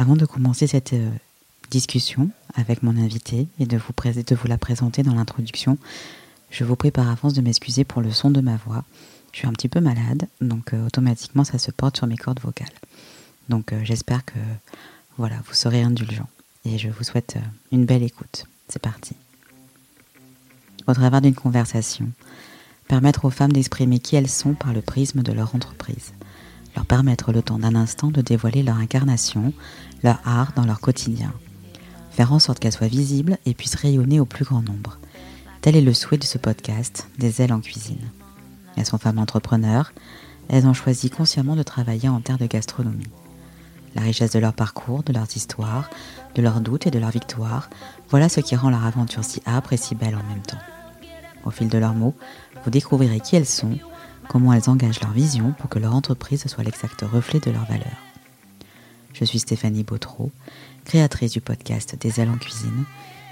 Avant de commencer cette euh, discussion avec mon invité et de vous, de vous la présenter dans l'introduction, je vous prie par avance de m'excuser pour le son de ma voix. Je suis un petit peu malade, donc euh, automatiquement ça se porte sur mes cordes vocales. Donc euh, j'espère que voilà, vous serez indulgents et je vous souhaite une belle écoute. C'est parti. Au travers d'une conversation, permettre aux femmes d'exprimer qui elles sont par le prisme de leur entreprise leur permettre le temps d'un instant de dévoiler leur incarnation, leur art dans leur quotidien, faire en sorte qu'elles soient visibles et puissent rayonner au plus grand nombre. Tel est le souhait de ce podcast, Des ailes en cuisine. Elles sont femmes entrepreneurs, elles ont choisi consciemment de travailler en terre de gastronomie. La richesse de leur parcours, de leurs histoires, de leurs doutes et de leurs victoires, voilà ce qui rend leur aventure si âpre et si belle en même temps. Au fil de leurs mots, vous découvrirez qui elles sont, comment elles engagent leur vision pour que leur entreprise soit l'exact reflet de leurs valeurs. Je suis Stéphanie Bautreau, créatrice du podcast Des ailes en cuisine,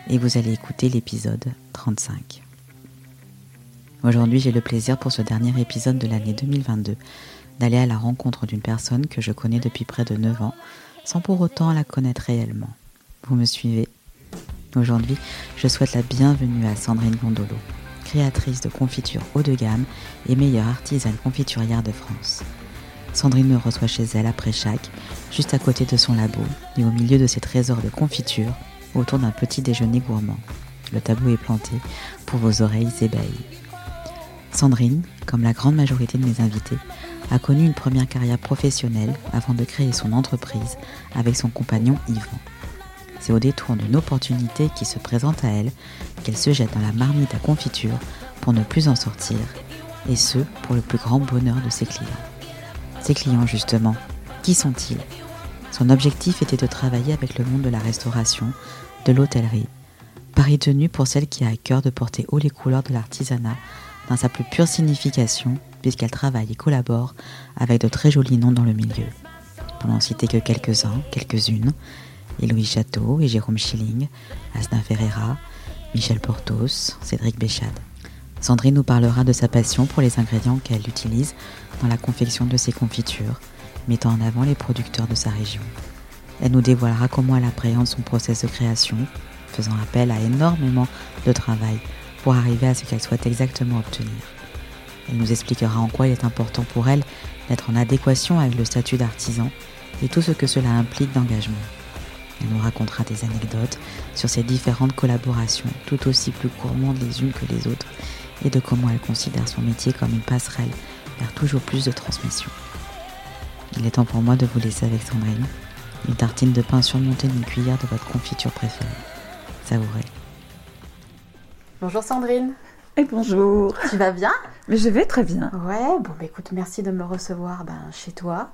et vous allez écouter l'épisode 35. Aujourd'hui, j'ai le plaisir pour ce dernier épisode de l'année 2022 d'aller à la rencontre d'une personne que je connais depuis près de 9 ans, sans pour autant la connaître réellement. Vous me suivez? Aujourd'hui, je souhaite la bienvenue à Sandrine Gondolo créatrice de confitures haut de gamme et meilleure artisane confiturière de France. Sandrine me reçoit chez elle après chaque, juste à côté de son labo et au milieu de ses trésors de confitures, autour d'un petit déjeuner gourmand. Le tableau est planté pour vos oreilles ébahies. Sandrine, comme la grande majorité de mes invités, a connu une première carrière professionnelle avant de créer son entreprise avec son compagnon Yvan. C'est au détour d'une opportunité qui se présente à elle qu'elle se jette dans la marmite à confiture pour ne plus en sortir, et ce, pour le plus grand bonheur de ses clients. Ses clients, justement, qui sont-ils? Son objectif était de travailler avec le monde de la restauration, de l'hôtellerie, Paris tenu pour celle qui a à cœur de porter haut les couleurs de l'artisanat dans sa plus pure signification, puisqu'elle travaille et collabore avec de très jolis noms dans le milieu. Pour n'en citer que quelques-uns, quelques-unes, Louis Château et Jérôme Schilling, Asna Ferreira, Michel Portos, Cédric Béchade. Sandrine nous parlera de sa passion pour les ingrédients qu'elle utilise dans la confection de ses confitures, mettant en avant les producteurs de sa région. Elle nous dévoilera comment elle appréhende son process de création, faisant appel à énormément de travail pour arriver à ce qu'elle souhaite exactement obtenir. Elle nous expliquera en quoi il est important pour elle d'être en adéquation avec le statut d'artisan et tout ce que cela implique d'engagement. Elle nous racontera des anecdotes sur ses différentes collaborations, tout aussi plus gourmandes les unes que les autres, et de comment elle considère son métier comme une passerelle vers toujours plus de transmission. Il est temps pour moi de vous laisser avec Sandrine, une tartine de pain surmontée d'une cuillère de votre confiture préférée. Savourez. Bonjour Sandrine. Et bonjour. Tu vas bien? Mais je vais très bien. Ouais, bon bah écoute, merci de me recevoir ben, chez toi.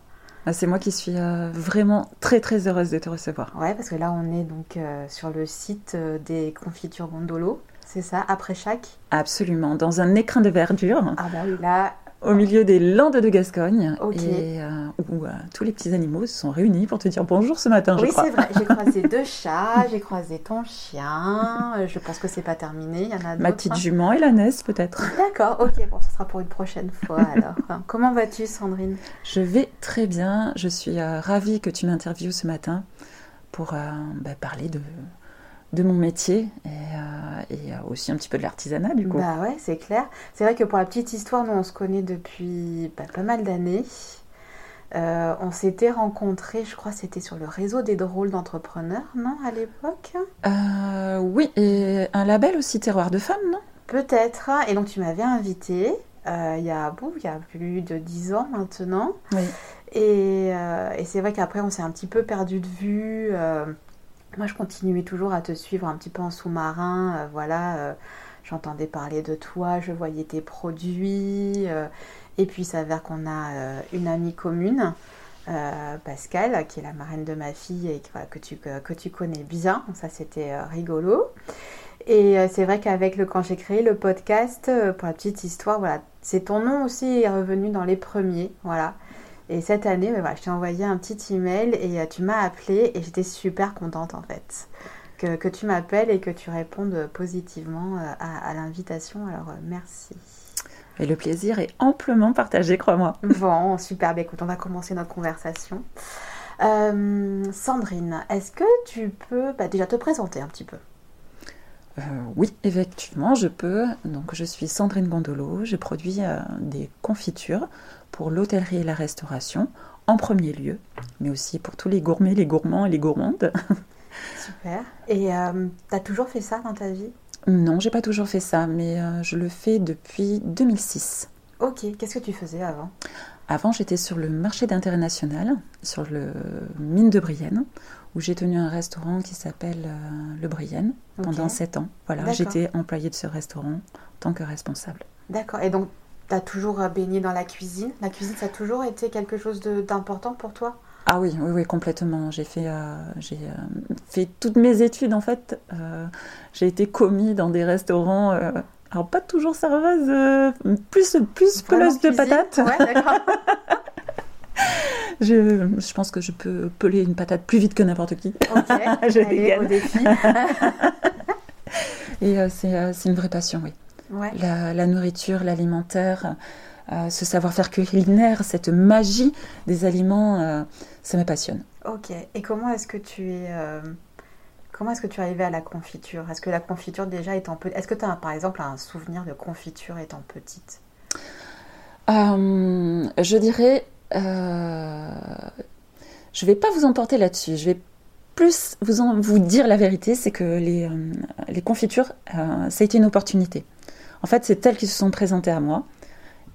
Ah, c'est moi qui suis euh, vraiment très très heureuse de te recevoir. Ouais, parce que là on est donc euh, sur le site euh, des confitures Gondolo, c'est ça, après chaque Absolument, dans un écrin de verdure. Ah bah oui, là au milieu des Landes de Gascogne, et, euh, où euh, tous les petits animaux se sont réunis pour te dire bonjour ce matin. Oui, c'est vrai. J'ai croisé deux chats, j'ai croisé ton chien. Euh, je pense que c'est pas terminé. Il y en a Ma petite jument et la naisse peut-être. D'accord. Ok. Bon, ce sera pour une prochaine fois alors. Comment vas-tu, Sandrine? Je vais très bien. Je suis ravie que tu m'interviewes ce matin pour bah, parler de de mon métier et, euh, aussi un petit peu de l'artisanat du coup. Bah ouais, c'est clair. C'est vrai que pour la petite histoire, nous on se connaît depuis bah, pas mal d'années. Euh, on s'était rencontrés, je crois, c'était sur le réseau des drôles d'entrepreneurs, non, à l'époque? Euh, Oui, et un label aussi, Terroir de Femmes, non? Peut-être. Et donc tu m'avais invité il y a bon, il y a plus de dix ans maintenant. Oui. Et, et c'est vrai qu'après on s'est un petit peu perdu de vue. Moi, je continuais toujours à te suivre un petit peu en sous-marin. Euh, voilà, euh, j'entendais parler de toi, je voyais tes produits. Euh, et puis, il s'avère qu'on a une amie commune, Pascal, qui est la marraine de ma fille et que, tu, que tu connais bien. Ça, c'était rigolo. Et c'est vrai qu'avec le quand j'ai créé le podcast, pour la petite histoire, voilà, c'est ton nom aussi est revenu dans les premiers, voilà. Et cette année, je t'ai envoyé un petit email et euh, tu m'as appelé et j'étais super contente en fait. Que, que tu m'appelles et que tu répondes positivement euh, à, l'invitation. Alors euh, merci. Et le plaisir est amplement partagé, crois-moi. Bon, super. Bah, écoute, on va commencer notre conversation. Sandrine, est-ce que tu peux bah, déjà te présenter un petit peu? Oui, effectivement, je peux. Donc, je suis Sandrine Gondolo. Je produis des confitures pour l'hôtellerie et la restauration en premier lieu, mais aussi pour tous les gourmets, les gourmands et les gourmandes. Super. Et euh, tu as toujours fait ça dans ta vie? Non, j'ai pas toujours fait ça, mais euh, je le fais depuis 2006. Ok, qu'est-ce que tu faisais avant? Avant, j'étais sur le marché d'intérêt national, sur le mine de Brienne, où j'ai tenu un restaurant qui s'appelle euh, Le Brienne pendant 7 ans. Voilà, j'étais employée de ce restaurant en tant que responsable. D'accord, et donc tu as toujours baigné dans la cuisine? La cuisine, ça a toujours été quelque chose d'important pour toi? Ah oui, oui, oui, complètement. J'ai fait, euh, j'ai euh, fait toutes mes études en fait. Euh, j'ai été commis dans des restaurants. alors pas toujours serveuse, plus plus peleuse de patates. Ouais. je, je, pense que je peux peler une patate plus vite que n'importe qui. Ok. je Allez, au défi. Et c'est une vraie passion, oui. Ouais. La, la, nourriture, l'alimentaire, ce savoir-faire culinaire, cette magie des aliments, euh, ça me passionne. Ok. Et comment est-ce que tu es euh, Comment est-ce que tu es arrivée à la confiture? Est-ce que la confiture déjà étant petite Est-ce que tu as par exemple un souvenir de confiture étant petite? Euh, Je dirais, je vais pas vous emporter là-dessus. Je vais plus vous, en, vous dire la vérité, c'est que les, les confitures, ça a été une opportunité. En fait, c'est elles qui se sont présentées à moi.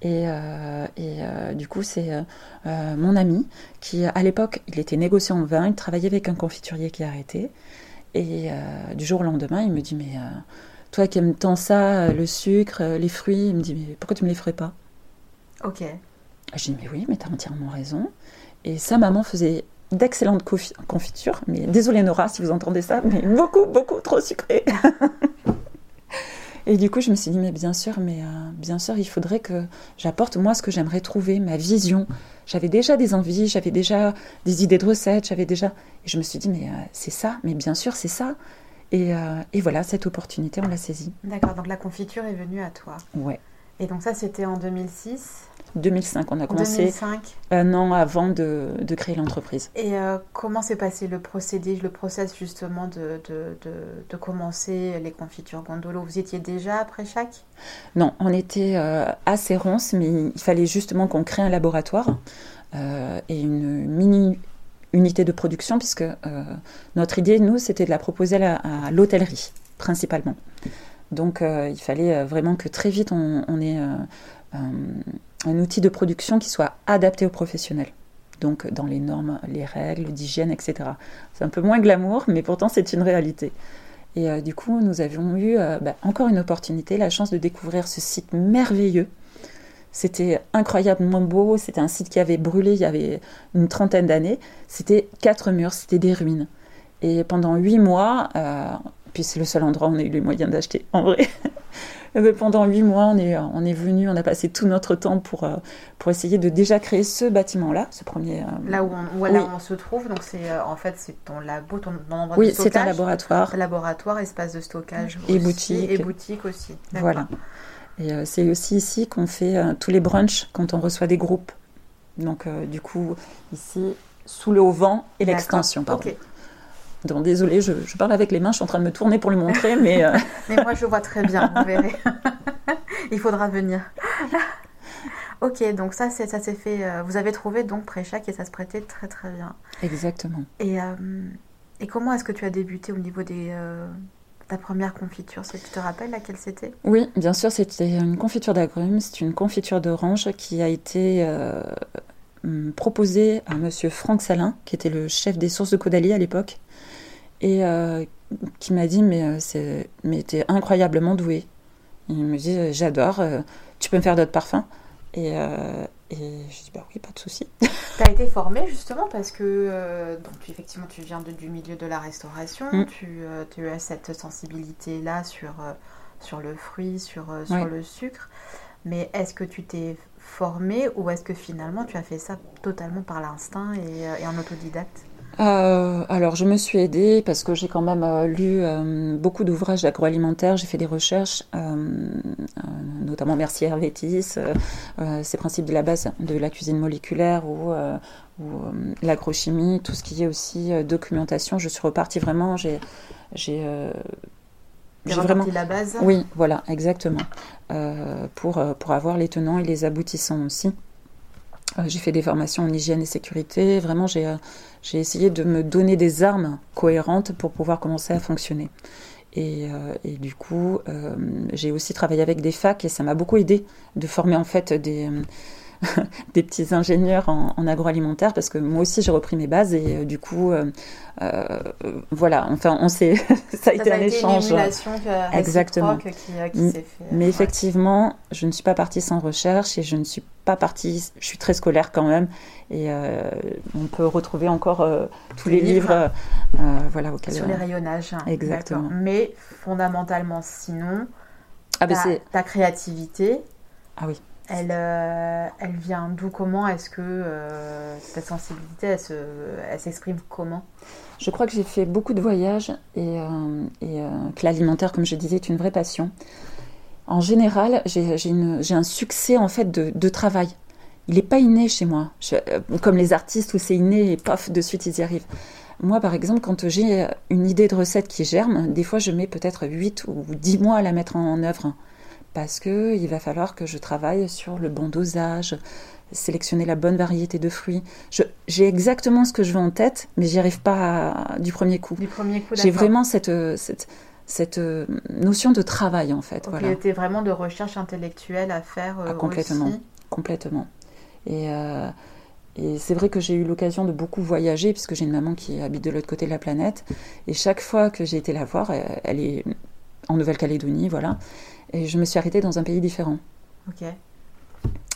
Et, euh, euh, du coup, c'est euh, mon ami qui, à l'époque, il était négociant en vin, il travaillait avec un confiturier qui a arrêté. Et du jour au lendemain, il me dit Mais toi qui aimes tant ça, le sucre, les fruits, il me dit Mais pourquoi tu me les ferais pas? Ok. Je dis Mais oui, mais tu as entièrement raison. Et sa maman faisait d'excellentes confitures. Mais désolé Nora si vous entendez ça, mais beaucoup, beaucoup trop sucré. Et du coup, je me suis dit, mais bien sûr, mais euh, bien sûr, il faudrait que j'apporte moi ce que j'aimerais trouver, ma vision. J'avais déjà des envies, j'avais déjà des idées de recettes, j'avais déjà. Et je me suis dit, mais euh, c'est ça, mais bien sûr, c'est ça. Et, euh, et, voilà, cette opportunité, on l'a saisie. D'accord, donc la confiture est venue à toi. Ouais. Et donc ça, c'était en 2006 2005, on a commencé 2005. un an avant de, de créer l'entreprise. Et euh, comment s'est passé le procédé, le process justement de, de, de, commencer les confitures Gondolo? Vous étiez déjà après chaque Non, on était euh, assez ronces, mais il fallait justement qu'on crée un laboratoire euh, et une mini unité de production, puisque notre idée, nous, c'était de la proposer à, l'hôtellerie, principalement. Donc il fallait vraiment que très vite on, on ait un outil de production qui soit adapté aux professionnels. Donc dans les normes, les règles d'hygiène, etc. C'est un peu moins glamour, mais pourtant c'est une réalité. Et euh, du coup, nous avions eu euh, bah, encore une opportunité, la chance de découvrir ce site merveilleux. C'était incroyablement beau, c'était un site qui avait brûlé il y avait une trentaine d'années. C'était quatre murs, c'était des ruines. Et pendant huit mois, euh, puis c'est le seul endroit où on a eu les moyens d'acheter, en vrai. pendant huit mois, on est, on est venu, on a passé tout notre temps pour, euh, pour essayer de déjà créer ce bâtiment-là, ce premier. Euh, là où on, là où on se trouve, donc c'est euh, en fait c'est ton labo, ton, endroit oui, de stockage. Oui, c'est un laboratoire. Laboratoire, espace de stockage et boutique. Et boutique aussi. Voilà. Et c'est aussi ici qu'on fait tous les brunchs quand on reçoit des groupes. Donc du coup ici sous le haut vent et l'extension, pardon. Donc, désolée, je, parle avec les mains, je suis en train de me tourner pour le montrer, mais... Euh, mais moi, je vois très bien, vous verrez. Il faudra venir. ok, donc ça, ça s'est fait... Euh, vous avez trouvé donc Préchac et ça se prêtait très très bien. Exactement. Et, euh, et comment est-ce que tu as débuté au niveau des... ta première confiture, tu te rappelles laquelle c'était? Oui, bien sûr, c'était une confiture d'agrumes, c'est une confiture d'orange qui a été proposée à monsieur Franck Salin, qui était le chef des sources de Caudalie à l'époque et euh, qui m'a dit mais euh, c'est mais t'es incroyablement doué. Il me dit euh, j'adore, tu peux me faire d'autres parfums et, et je dis bah oui pas de souci. tu as été formée justement parce que donc tu, effectivement tu viens de, du milieu de la restauration, mm. tu, tu, as cette sensibilité là sur sur le fruit, sur sur le sucre. Mais est-ce que tu t'es formée ou est-ce que finalement tu as fait ça totalement par l'instinct et, et en autodidacte? Euh, alors, je me suis aidée parce que j'ai quand même euh, lu euh, beaucoup d'ouvrages d'agroalimentaire, j'ai fait des recherches, notamment Mercier Hervétis, ces principes de la base de la cuisine moléculaire ou, l'agrochimie, tout ce qui est aussi documentation. Je suis repartie vraiment, j'ai j'ai vraiment la base. Oui, voilà, exactement. Pour, pour avoir les tenants et les aboutissants aussi. Euh, j'ai fait des formations en hygiène et sécurité. Vraiment, j'ai j'ai essayé de me donner des armes cohérentes pour pouvoir commencer à fonctionner. Et, et du coup, j'ai aussi travaillé avec des facs et ça m'a beaucoup aidé de former en fait des des petits ingénieurs en, agroalimentaire parce que moi aussi j'ai repris mes bases et euh, du coup euh, euh, voilà enfin on s'est ça a été un échange exactement. qui, fait, mais effectivement je ne suis pas partie sans recherche et je ne suis pas partie je suis très scolaire quand même et on peut retrouver encore tous les, livres, voilà auxquels sur les rayonnages hein, exactement. Mais fondamentalement sinon ah, ben ta, ta créativité ah oui elle, euh, elle vient d'où Comment? Est-ce que euh, ta sensibilité, elle, s'exprime comment? Je crois que j'ai fait beaucoup de voyages et, euh, que l'alimentaire, comme je disais, est une vraie passion. En général, j'ai un succès en fait de, travail. Il n'est pas inné chez moi, comme les artistes où c'est inné et paf, de suite ils y arrivent. Moi, par exemple, quand j'ai une idée de recette qui germe, des fois je mets peut-être 8 ou 10 mois à la mettre en œuvre parce que il va falloir que je travaille sur le bon dosage, sélectionner la bonne variété de fruits. J'ai exactement ce que je veux en tête, mais j'y arrive pas du premier coup. Du premier coup, J'ai vraiment cette, cette, cette euh, notion de travail en fait. Il était vraiment de recherche intellectuelle à faire euh, ah, complètement, complètement. Et, euh, et c'est vrai que j'ai eu l'occasion de beaucoup voyager puisque j'ai une maman qui habite de l'autre côté de la planète. Et chaque fois que j'ai été la voir, elle est en Nouvelle-Calédonie, voilà. Et je me suis arrêtée dans un pays différent. Ok.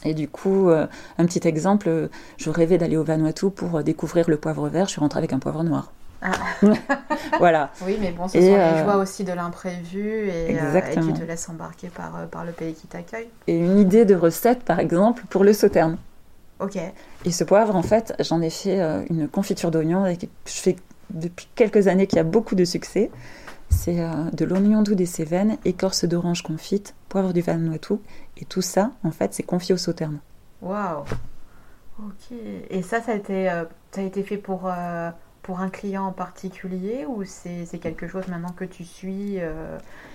Et du coup, euh, un petit exemple, je rêvais d'aller au Vanuatu pour euh, découvrir le poivre vert. Je suis rentrée avec un poivre noir. Ah. voilà. Oui, mais bon, ce sont les euh, joies aussi de l'imprévu et, tu te laisses embarquer par, par le pays qui t'accueille. Et une idée de recette, par exemple, pour le sauterne. Ok. Et ce poivre, en fait, j'en ai fait une confiture d'oignon je fais depuis quelques années qui a beaucoup de succès. C'est euh, de l'oignon doux des Cévennes, écorce d'orange confite, poivre du Vanuatu. Et tout ça, en fait, c'est confié au sauterne. Waouh Ok. Et ça, ça a été, euh, ça a été fait pour, euh, pour un client en particulier ou c'est quelque chose maintenant que tu suis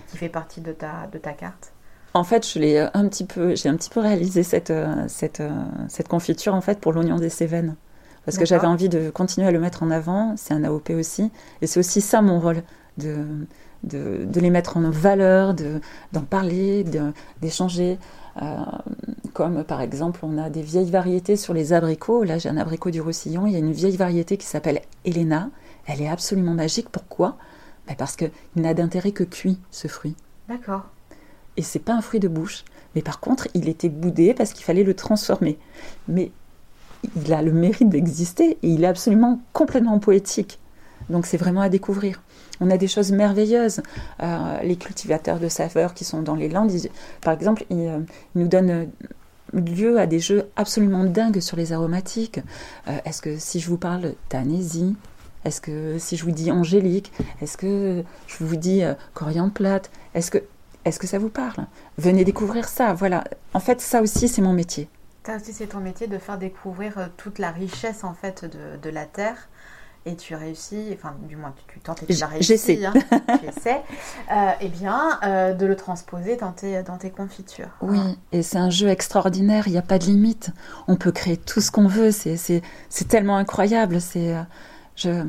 qui fait partie de ta, de ta carte? En fait, je l'ai un petit peu, j'ai un petit peu réalisé cette, cette, cette confiture en fait pour l'oignon des Cévennes parce que j'avais envie de continuer à le mettre en avant. C'est un AOP aussi, et c'est aussi ça mon rôle, de, de, les mettre en valeur, d'en parler, d'échanger. Euh, comme par exemple, on a des vieilles variétés sur les abricots. Là, j'ai un abricot du Roussillon. Il y a une vieille variété qui s'appelle Elena. Elle est absolument magique. Pourquoi? Ben Parce qu'il n'a d'intérêt que cuit, ce fruit. D'accord. Et c'est pas un fruit de bouche. Mais par contre, il était boudé parce qu'il fallait le transformer. Mais il a le mérite d'exister et il est absolument complètement poétique. Donc c'est vraiment à découvrir. On a des choses merveilleuses. Euh, les cultivateurs de saveurs qui sont dans les Landes, par exemple, euh, ils, nous donnent euh, lieu à des jeux absolument dingues sur les aromatiques. est-ce que si je vous parle d'anésie, est-ce que si je vous dis angélique, est-ce que je vous dis coriandre plate, est-ce que, est-ce que ça vous parle? Venez découvrir ça. Voilà. En fait, ça aussi, c'est mon métier. Ça aussi, c'est ton métier de faire découvrir toute la richesse en fait de la terre et tu réussis, enfin du moins tu, tentes et tu l'as réussi, j'essaie, hein, euh, eh bien euh, de le transposer dans tes, dans tes confitures. Oui, et c'est un jeu extraordinaire, il n'y a pas de limite, on peut créer tout ce qu'on veut, c'est, c'est, tellement incroyable, c'est euh, je,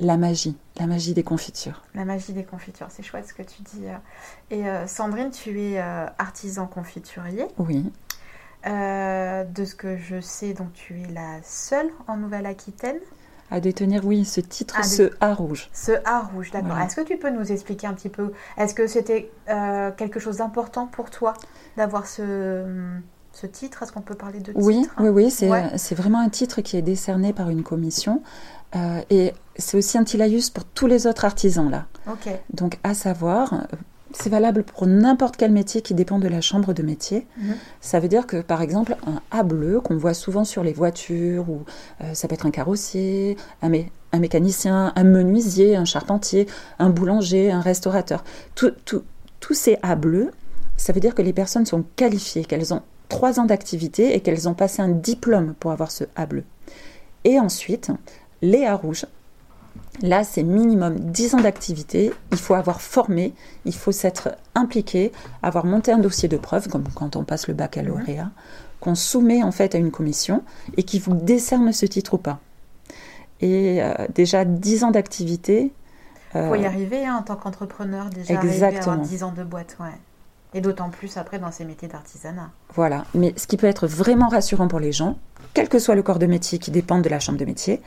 la magie, la magie des confitures. La magie des confitures, c'est chouette ce que tu dis. Et Sandrine, tu es artisan confiturier. Oui. de ce que je sais, donc tu es la seule en Nouvelle-Aquitaine à détenir, oui, ce titre, ah, ce A rouge. Ce A rouge, d'accord. Est-ce que tu peux nous expliquer un petit peu Est-ce que c'était euh, quelque chose d'important pour toi d'avoir ce, ce titre? Est-ce qu'on peut parler de titre? Oui, oui, oui. C'est vraiment un titre qui est décerné par une commission. Euh, et c'est aussi un tilaïus pour tous les autres artisans là. Ok. Donc à savoir, c'est valable pour n'importe quel métier qui dépend de la chambre de métier. Mhm. Ça veut dire que, par exemple, un A bleu qu'on voit souvent sur les voitures, ou euh, ça peut être un carrossier, un, un, mécanicien, un menuisier, un charpentier, un boulanger, un restaurateur. tous ces A bleus ça veut dire que les personnes sont qualifiées, qu'elles ont trois ans d'activité et qu'elles ont passé un diplôme pour avoir ce A bleu. Et ensuite, les A rouges, Là, c'est minimum 10 ans d'activité. Il faut avoir formé, il faut s'être impliqué, avoir monté un dossier de preuve, comme quand on passe le baccalauréat, qu'on soumet en fait à une commission et qui vous décerne ce titre ou pas. Et euh, déjà 10 ans d'activité. Il faut y euh, arriver hein, en tant qu'entrepreneur, déjà exactement. à 10 ans de boîte. Ouais. Et d'autant plus après dans ces métiers d'artisanat. Voilà, mais ce qui peut être vraiment rassurant pour les gens, quel que soit le corps de métier qui dépend de la chambre de métier,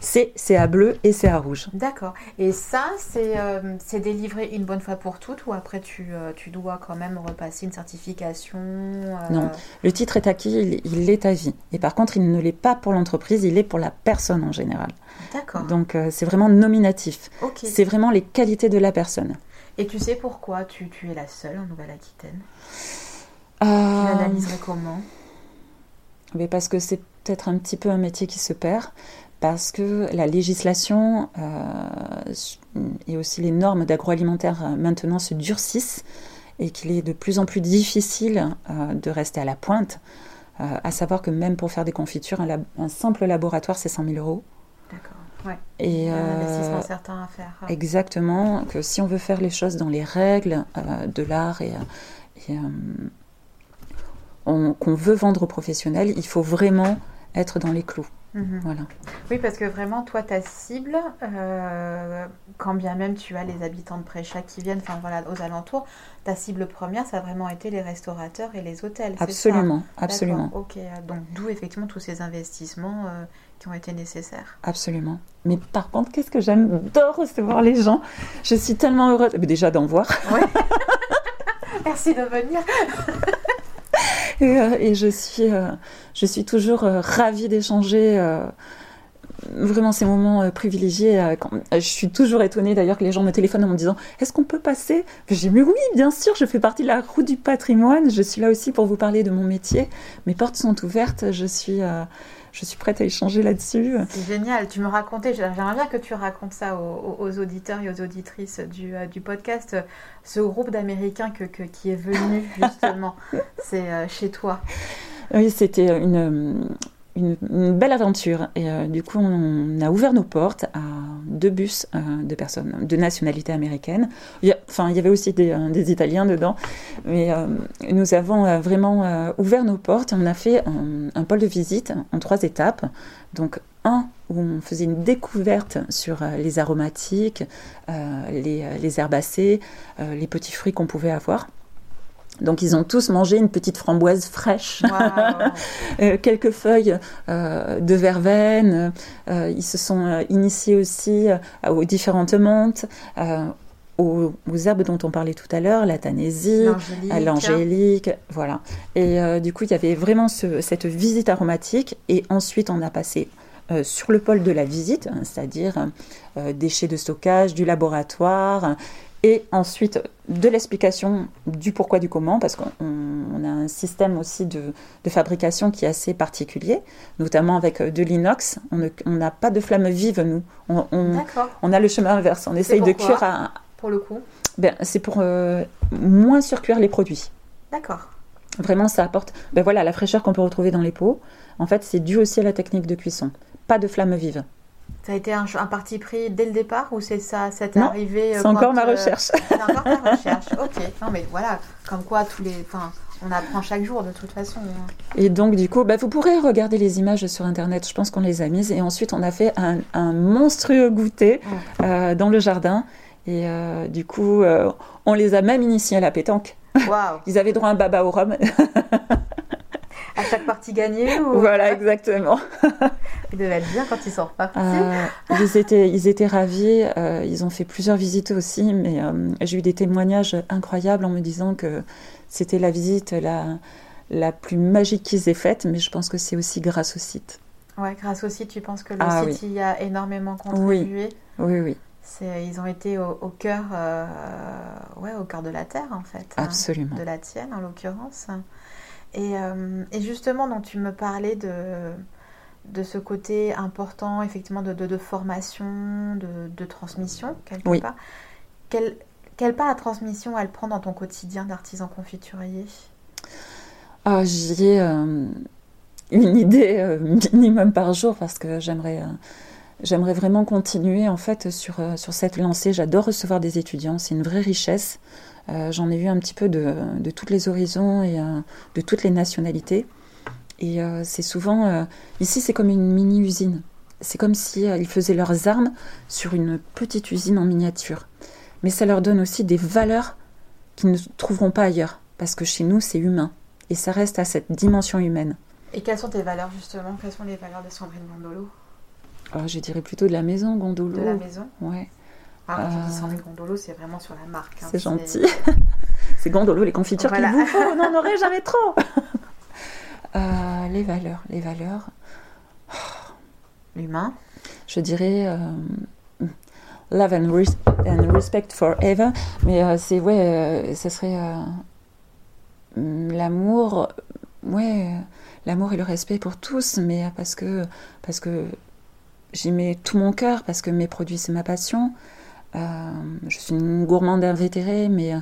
c'est CA bleu et CA rouge. D'accord. Et ça, euh, c'est délivré une bonne fois pour toutes ou après tu, euh, tu dois quand même repasser une certification euh? Non, le titre est acquis, il, est à vie. Et par contre, il ne l'est pas pour l'entreprise, il est pour la personne en général. D'accord. Donc c'est vraiment nominatif. C'est vraiment les qualités de la personne. Et tu sais pourquoi tu, tu es la seule en Nouvelle-Aquitaine? Tu l'analyserais comment? mais Parce que c'est peut-être un petit peu un métier qui se perd parce que la législation euh, et aussi les normes d'agroalimentaire euh, maintenant se durcissent et qu'il est de plus en plus difficile euh, de rester à la pointe. à savoir que même pour faire des confitures, un, simple laboratoire, c'est 100 000 euros. D'accord. Ouais. Et, un investissement certain à faire. Exactement. Que si on veut faire les choses dans les règles de l'art et, et qu'on veut vendre aux professionnels, il faut vraiment être dans les clous. Mhm. Voilà. Oui, parce que vraiment, toi, ta cible, euh, quand bien même tu as les habitants de Préchat qui viennent, enfin voilà, aux alentours, ta cible première, ça a vraiment été les restaurateurs et les hôtels. Absolument, absolument. Ok, donc d'où effectivement tous ces investissements euh, qui ont été nécessaires. Absolument. Mais par contre, qu'est-ce que j'adore recevoir les gens? Je suis tellement heureuse, déjà d'en voir. Oui. Merci de venir. Euh, et, je, suis, euh, je suis toujours euh, ravie d'échanger vraiment ces moments privilégiés. je suis toujours étonnée d'ailleurs que les gens me téléphonent en me disant Est-ce qu'on peut passer? J'ai dit oui, bien sûr, je fais partie de la route du patrimoine. Je suis là aussi pour vous parler de mon métier. Mes portes sont ouvertes. Je suis je suis prête à échanger là-dessus. C'est génial. Tu me racontais, j'aimerais bien que tu racontes ça aux, auditeurs et aux auditrices du, euh, du podcast, ce groupe d'Américains que, qui est venu justement, c'est euh, chez toi. Oui, c'était une, une, belle aventure. Et euh, du coup, on a ouvert nos portes à deux bus euh, de personnes de nationalité américaine. Enfin, il y avait aussi des, euh, Italiens dedans. Mais nous avons vraiment ouvert nos portes. On a fait un, pôle de visite en trois étapes. Donc, un où on faisait une découverte sur les aromatiques, les, les herbacées, les petits fruits qu'on pouvait avoir. Donc ils ont tous mangé une petite framboise fraîche, euh, quelques feuilles euh, de verveine. Euh, ils se sont initiés aussi aux différentes menthes, aux, herbes dont on parlait tout à l'heure, la tanésie, l'angélique, voilà. Et du coup, il y avait vraiment cette visite aromatique. Et ensuite, on a passé sur le pôle de la visite, hein, c'est-à-dire déchets de stockage, du laboratoire, et ensuite de l'explication du pourquoi du comment, parce qu'on a un système aussi de, fabrication qui est assez particulier, notamment avec euh, de l'inox. On n'a pas de flamme vive, nous. On, on, a le chemin inverse. On essaye de cuire à. Pour le coup? Ben, C'est pour euh, moins surcuire les produits. D'accord. Vraiment, ça apporte ben voilà, la fraîcheur qu'on peut retrouver dans les pots. En fait, c'est dû aussi à la technique de cuisson. Pas de flamme vive. Ça a été un, parti pris dès le départ ou c'est ça, c'est arrivé euh, C'est encore ma euh, recherche. c'est encore ta recherche. Ok. Non mais voilà, comme quoi tous les, enfin, on apprend chaque jour de toute façon. Hein. Et donc du coup, bah, vous pourrez regarder les images sur internet. Je pense qu'on les a mises et ensuite on a fait un, monstrueux goûter euh, dans le jardin et du coup, on les a même initiés à la pétanque. Wow. Ils avaient droit à un baba au rhum. à chaque partie gagnée ou... Voilà, exactement. ils devaient être bien quand ils sont repartis. Euh, ils, étaient, ils étaient ravis. Euh, ils ont fait plusieurs visites aussi, mais euh, j'ai eu des témoignages incroyables en me disant que c'était la visite la, la plus magique qu'ils aient faite, mais je pense que c'est aussi grâce au site. Ouais, grâce au site, tu penses que le ah site y a énormément contribué? Oui, oui. oui. Ils ont été au, au cœur, ouais, au cœur de la terre en fait. Hein, Absolument. de la tienne en l'occurrence. Euh, et, justement, donc, tu me parlais de, de ce côté important, effectivement, de, de, formation, de, transmission, quelque part. Quel, Quelle part la transmission elle prend dans ton quotidien d'artisan confiturier? Ah, J'y ai euh, une idée euh, minimum par jour parce que j'aimerais euh, j'aimerais vraiment continuer en fait sur, sur cette lancée. J'adore recevoir des étudiants, c'est une vraie richesse. J'en ai vu un petit peu de, de tous les horizons et de toutes les nationalités. Et c'est souvent ici c'est comme une mini usine. C'est comme si ils faisaient leurs armes sur une petite usine en miniature mais ça leur donne aussi des valeurs qu'ils ne trouveront pas ailleurs, parce que chez nous, c'est humain, et ça reste à cette dimension humaine. Et quelles sont tes valeurs justement? Quelles sont les valeurs de Sandrine Gondolo? Je dirais plutôt de la maison Gondolo. De la maison? Ouais. Ah, euh... Sandrine Gondolo, c'est vraiment sur la marque. Hein. c'est gentil. c'est Gondolo, les confitures qu'il vous faut, on n'en aurait jamais trop. euh, les valeurs, les valeurs. L'humain Je dirais euh, Love and, Respect Forever. Mais euh, c'est, ouais, ça serait euh, l'amour, ouais, l'amour et le respect pour tous, mais parce que, parce que j'y mets tout mon cœur, parce que mes produits, c'est ma passion. Je suis une gourmande invétérée, mais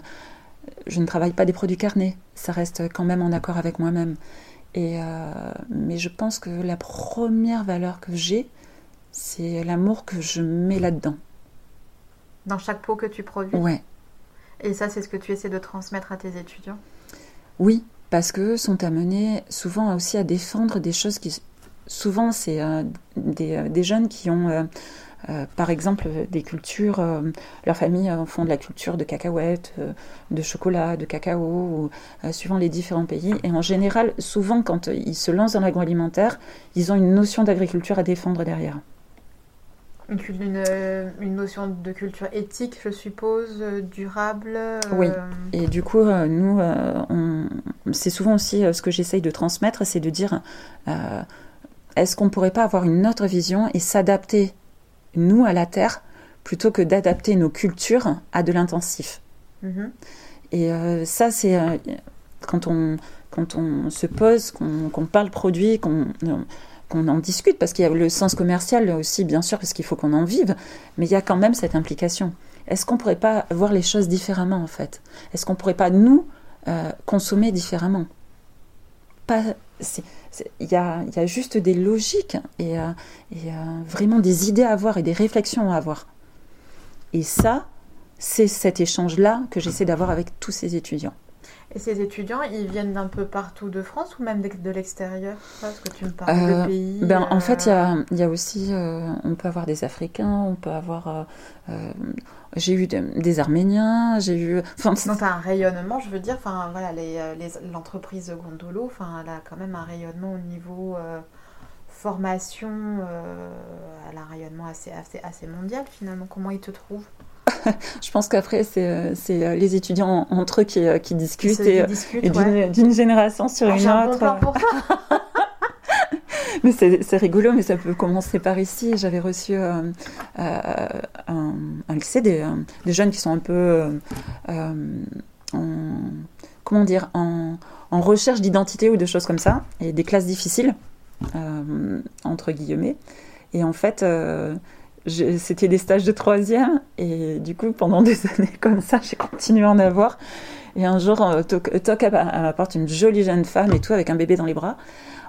je ne travaille pas des produits carnés. Ça reste quand même en accord avec moi-même. Et, mais je pense que la première valeur que j'ai, c'est l'amour que je mets là-dedans. Dans chaque pot que tu produis? Ouais. Et ça, c'est ce que tu essaies de transmettre à tes étudiants? Oui, parce qu'eux sont amenés souvent aussi à défendre des choses qui. Souvent, c'est euh, des, euh, des, jeunes qui ont. Euh, par exemple, des cultures, leur famille font de la culture de cacahuètes, de chocolat, de cacao, suivant les différents pays. Et en général, souvent, quand ils se lancent dans l'agroalimentaire, ils ont une notion d'agriculture à défendre derrière. Une, une, notion de culture éthique, je suppose, euh, durable. Euh, oui. Et du coup, euh, nous, c'est souvent aussi ce que j'essaye de transmettre, c'est de dire, est-ce qu'on ne pourrait pas avoir une autre vision et s'adapter, nous, à la Terre, plutôt que d'adapter nos cultures à de l'intensif mhm. Et ça, c'est quand on, quand on se pose, qu'on parle produit, qu'on qu'on en discute, parce qu'il y a le sens commercial aussi, bien sûr, parce qu'il faut qu'on en vive, mais il y a quand même cette implication. Est-ce qu'on pourrait pas voir les choses différemment, en fait? Est-ce qu'on pourrait pas, nous, euh, consommer différemment? Pas, il y a, y a, juste des logiques et, euh, et euh, vraiment des idées à avoir et des réflexions à avoir. Et ça, c'est cet échange-là que j'essaie d'avoir avec tous ces étudiants. Et ces étudiants, ils viennent d'un peu partout de France ou même de l'extérieur? Parce que tu me parles de euh, pays. Ben, En fait, il y a, y a, aussi. Euh, on peut avoir des Africains, on peut avoir. Euh, j'ai eu des, Arméniens, j'ai eu. Enfin, as un rayonnement, je veux dire. Enfin, voilà, l'entreprise les, Gondolo, enfin, elle a quand même un rayonnement au niveau formation, elle a un rayonnement assez, assez, assez mondial finalement. Comment ils te trouvent? Je pense qu'après, c'est euh, euh, les étudiants entre eux qui, euh, qui discutent et, d'une génération sur ah, une autre. mais c'est rigolo, mais ça peut commencer par ici. J'avais reçu un, un, lycée des, des, jeunes qui sont un peu en, comment dire, en, recherche d'identité ou de choses comme ça, et des classes difficiles, entre guillemets. Et en fait, c'était des stages de troisième et du coup pendant des années comme ça j'ai continué à en avoir et un jour euh, Toc m'apporte une jolie jeune femme et tout avec un bébé dans les bras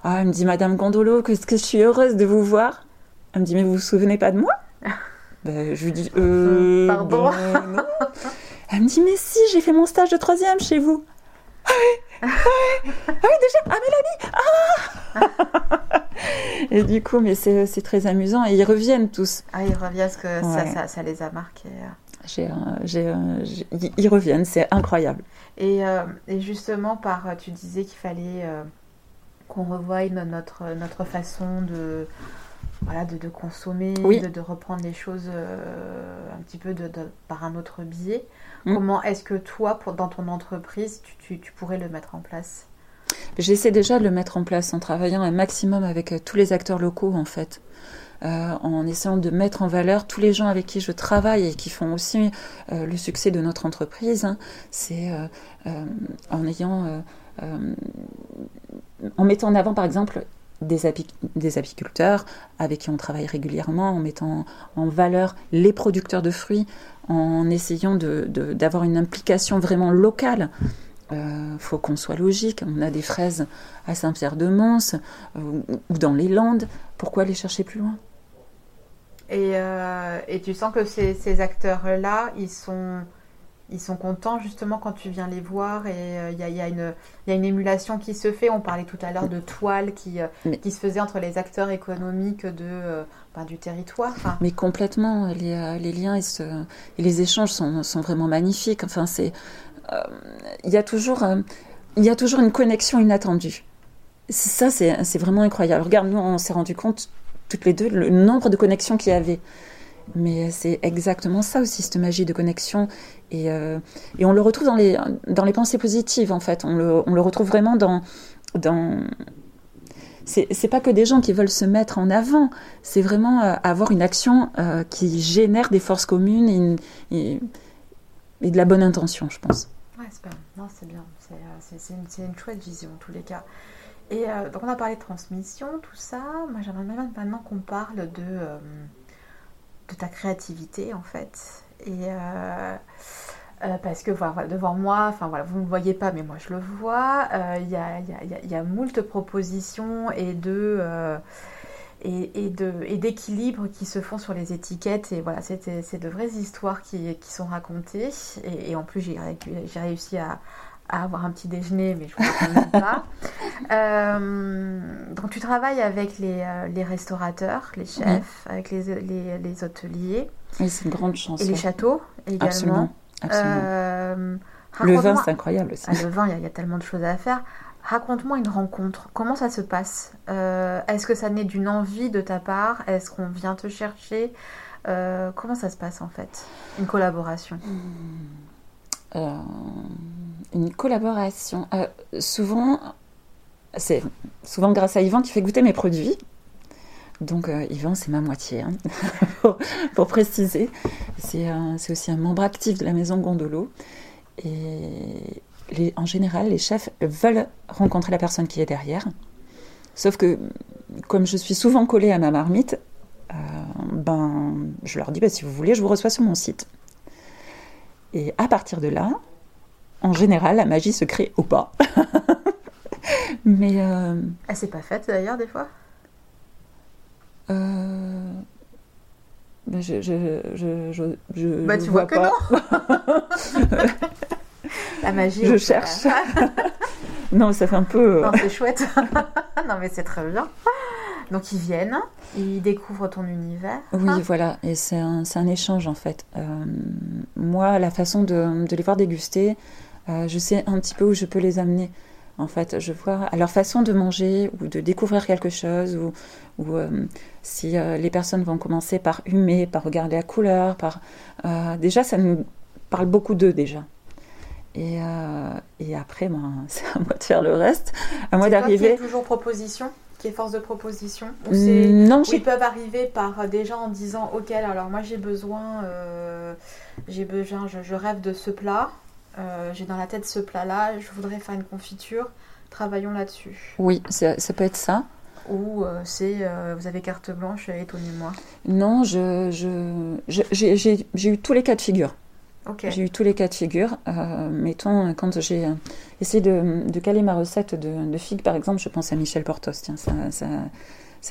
ah, elle me dit Madame Gondolo que, que je suis heureuse de vous voir. Elle me dit mais vous vous souvenez pas de moi? Ben, je lui dis euh, pardon. elle me dit mais si j'ai fait mon stage de troisième chez vous. Ah oui, ah oui, ah oui déjà. Ah Mélanie. Ah. Et du coup, mais c'est très amusant. Et ils reviennent tous. Ah, ils reviennent parce que ça, ça, les a marqués. J'ai, j'ai, ils reviennent, c'est incroyable. Et, euh, et, justement, par, tu disais qu'il fallait euh, qu'on revoie notre, notre façon de, voilà, de, de consommer, de, de, reprendre les choses euh, un petit peu de, par un autre biais. Mm. Comment est-ce que toi, pour, dans ton entreprise, tu, tu, tu pourrais le mettre en place? J'essaie déjà de le mettre en place en travaillant un maximum avec euh, tous les acteurs locaux en fait. Euh, en essayant de mettre en valeur tous les gens avec qui je travaille et qui font aussi euh, le succès de notre entreprise. Hein. C'est en ayant, en mettant en avant par exemple des, apiculteurs avec qui on travaille régulièrement en mettant en valeur les producteurs de fruits, en essayant d'avoir une implication vraiment locale. Euh, faut qu'on soit logique. On a des fraises à Saint-Pierre-de-Mons euh, ou dans les Landes. Pourquoi aller chercher plus loin? Et, euh, et, tu sens que ces, ces acteurs-là, ils sont ils sont contents justement quand tu viens les voir et euh, il y, y, a, une émulation qui se fait. On parlait tout à l'heure de toile qui, euh, qui se faisait entre les acteurs économiques de, euh, ben, du territoire. Mais complètement, les, les liens et, et, les échanges sont, sont, vraiment magnifiques. Enfin, c'est il y a toujours il y a toujours une connexion inattendue. Ça, c'est vraiment incroyable. Regarde, nous, on s'est rendu compte toutes les deux le nombre de connexions qu'il y avait. Mais c'est exactement ça aussi, cette magie de connexion. Et, euh, et, on le retrouve dans les, dans les pensées positives, en fait. On le, on le retrouve vraiment dans. dans... C'est pas que des gens qui veulent se mettre en avant, c'est vraiment euh, avoir une action euh, qui génère des forces communes et, de la bonne intention, je pense. Ouais, c'est bien. C'est bien. Une, une, chouette vision, en tous les cas. Et donc, on a parlé de transmission, tout ça. Moi, j'aimerais maintenant qu'on parle de de ta créativité en fait. Et euh, euh, parce que voilà, devant moi, enfin voilà, vous ne le voyez pas, mais moi je le vois, euh, il y, a, y, y, a, moult propositions et de et, et d'équilibre qui se font sur les étiquettes. Et voilà, c'est de vraies histoires qui, qui sont racontées. Et, en plus j'ai réussi à, à avoir un petit déjeuner, mais je ne vous pas. Euh, donc tu travailles avec les, euh, les restaurateurs, les chefs, avec les, les, les, hôteliers. Oui, c'est une grande chance. Et les châteaux également. Absolument. Euh, le vin, c'est incroyable aussi. Ah, le vin, il y, y, a tellement de choses à faire. Raconte-moi une rencontre. Comment ça se passe? Est-ce que ça naît d'une envie de ta part? Est-ce qu'on vient te chercher? Comment ça se passe en fait? Une collaboration hmm une collaboration. Euh, souvent, c'est souvent grâce à Yvan qui fait goûter mes produits. Donc euh, Yvan, c'est ma moitié, hein, pour, préciser. Euh, c'est aussi un membre actif de la maison Gondolo. Et en général, les chefs veulent rencontrer la personne qui est derrière. Sauf que, comme je suis souvent collée à ma marmite, ben, je leur dis, bah, si vous voulez, je vous reçois sur mon site. Et à partir de là, en général, la magie se crée au pas. Mais. Euh... Elle s'est pas faite d'ailleurs, des fois? Euh... Je, je, je, je, bah, tu vois, que non La magie. Je cherche. non, ça fait un peu. Euh, non, c'est chouette. non, mais c'est très bien. Donc ils viennent, ils découvrent ton univers. Oui, voilà, et c'est un, un, échange en fait. Euh, moi, la façon de, de les voir déguster, euh, je sais un petit peu où je peux les amener. En fait, je vois à leur façon de manger ou de découvrir quelque chose, ou, ou euh, si les personnes vont commencer par humer, par regarder la couleur, par déjà ça nous parle beaucoup d'eux déjà. Et, et après, ben, c'est à moi de faire le reste, à moi d'arriver. toujours proposition? Qui est force de proposition ou Non, ils peuvent arriver par des gens en disant ok alors moi j'ai besoin j'ai besoin je, je, rêve de ce plat euh, j'ai dans la tête ce plat-là, je voudrais faire une confiture, travaillons là-dessus. Oui, ça, peut être ça. Ou euh, c'est euh, vous avez carte blanche, étonnez-moi. Non, je, je, j'ai eu tous les cas de figure. J'ai eu tous les cas de figure. mettons, quand j'ai essayé de, caler ma recette de, de, figues, par exemple, je pense à Michel Portos. Tiens, ça,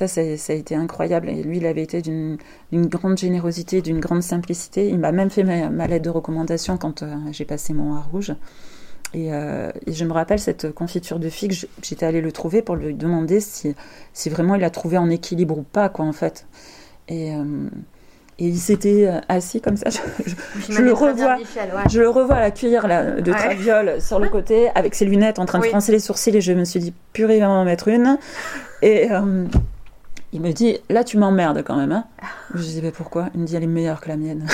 ça, a été incroyable. Et lui, il avait été d'une grande générosité, d'une grande simplicité. Il m'a même fait ma, lettre de recommandation quand euh, j'ai passé mon A rouge. Euh, et, je me rappelle cette confiture de figue, j'étais allée le trouver pour lui demander si, si vraiment il l'a trouvé en équilibre ou pas, quoi, en fait. Et, euh, et il s'était assis comme ça. Je, le revois, je le revois à la cuillère là, de traviole sur le côté, avec ses lunettes en train de froncer les sourcils. Et je me suis dit, purée, il va m'en mettre une. Et, il me dit, là tu m'emmerdes quand même. Hein. Je dis, mais pourquoi? Il me dit, elle est meilleure que la mienne.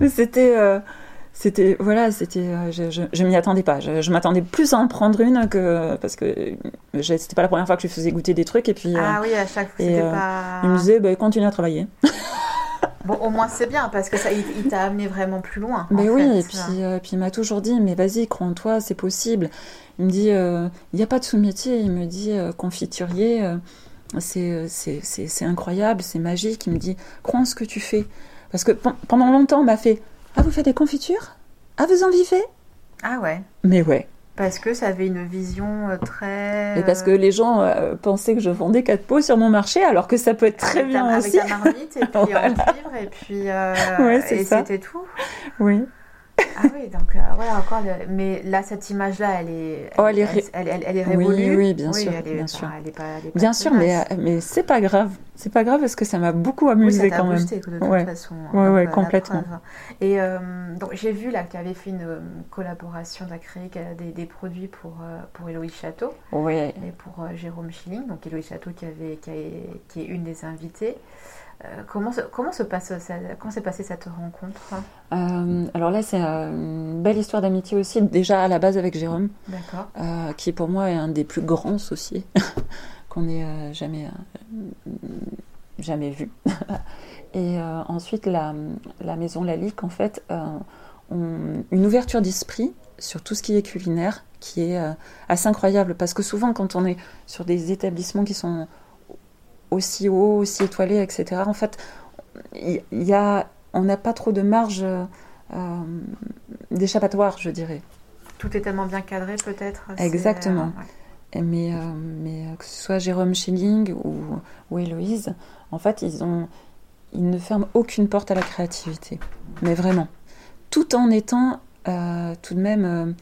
c'était, euh, c'était, voilà, c'était, euh, je, je, m'y attendais pas. Je, m'attendais plus à en prendre une que parce que c'était pas la première fois que je faisais goûter des trucs et puis. Ah oui, à chaque fois, c'était pas. Il me disait, bah, continue à travailler. Bon, au moins c'est bien parce que ça, il, t'a amené vraiment plus loin. Mais oui, et puis, euh, puis il m'a toujours dit, mais vas-y, crois en toi, c'est possible. Il me dit, euh, il n'y a pas de sous-métier. Il me dit, euh, confiturier, c'est incroyable, c'est magique. Il me dit, crois en ce que tu fais. Parce que pendant longtemps, on m'a fait, ah, vous faites des confitures? Ah, vous en vivez? Ah ouais. Mais ouais. Parce que ça avait une vision euh, très. Et parce que les gens euh, pensaient que je vendais quatre pots sur mon marché, alors que ça peut être très bien aussi. Avec ta marmite et puis voilà. en et puis. Euh, ouais, et c'était tout. Oui. Ah oui, donc euh, voilà encore. Mais là, cette image-là, elle est, oh, elle, est, elle, elle, est révolue. Oui, oui bien sûr, bien sûr. bien sûr, mais euh, mais c'est pas grave. C'est pas grave parce que ça m'a beaucoup amusé quand même. de toute ouais. façon. Ouais, ouais, complètement. Et euh, donc j'ai vu là que tu avais fait une collaboration, tu as créé des, des, produits pour pour Héloïse Château. Oui. Et pour Jérôme Schilling, donc Héloïse Château qui avait qui, qui est une des invitées. Euh, comment, se, comment, se passe, comment s'est passée cette rencontre? Euh, Alors là, c'est euh, une belle histoire d'amitié aussi, déjà à la base avec Jérôme, qui pour moi est un des plus grands associés qu'on ait jamais, jamais vu. Et ensuite, la, la, maison Lalique, en fait, une ouverture d'esprit sur tout ce qui est culinaire, qui est assez incroyable, parce que souvent, quand on est sur des établissements qui sont aussi haut, aussi étoilé, etc. En fait, il y, a, on n'a pas trop de marge euh, d'échappatoire, je dirais. Tout est tellement bien cadré, peut-être. Exactement. Mais, euh, mais euh, que ce soit Jérôme Schilling ou, ou Héloïse, en fait, ils, ont, ils ne ferment aucune porte à la créativité. Mais vraiment. Tout en étant tout de même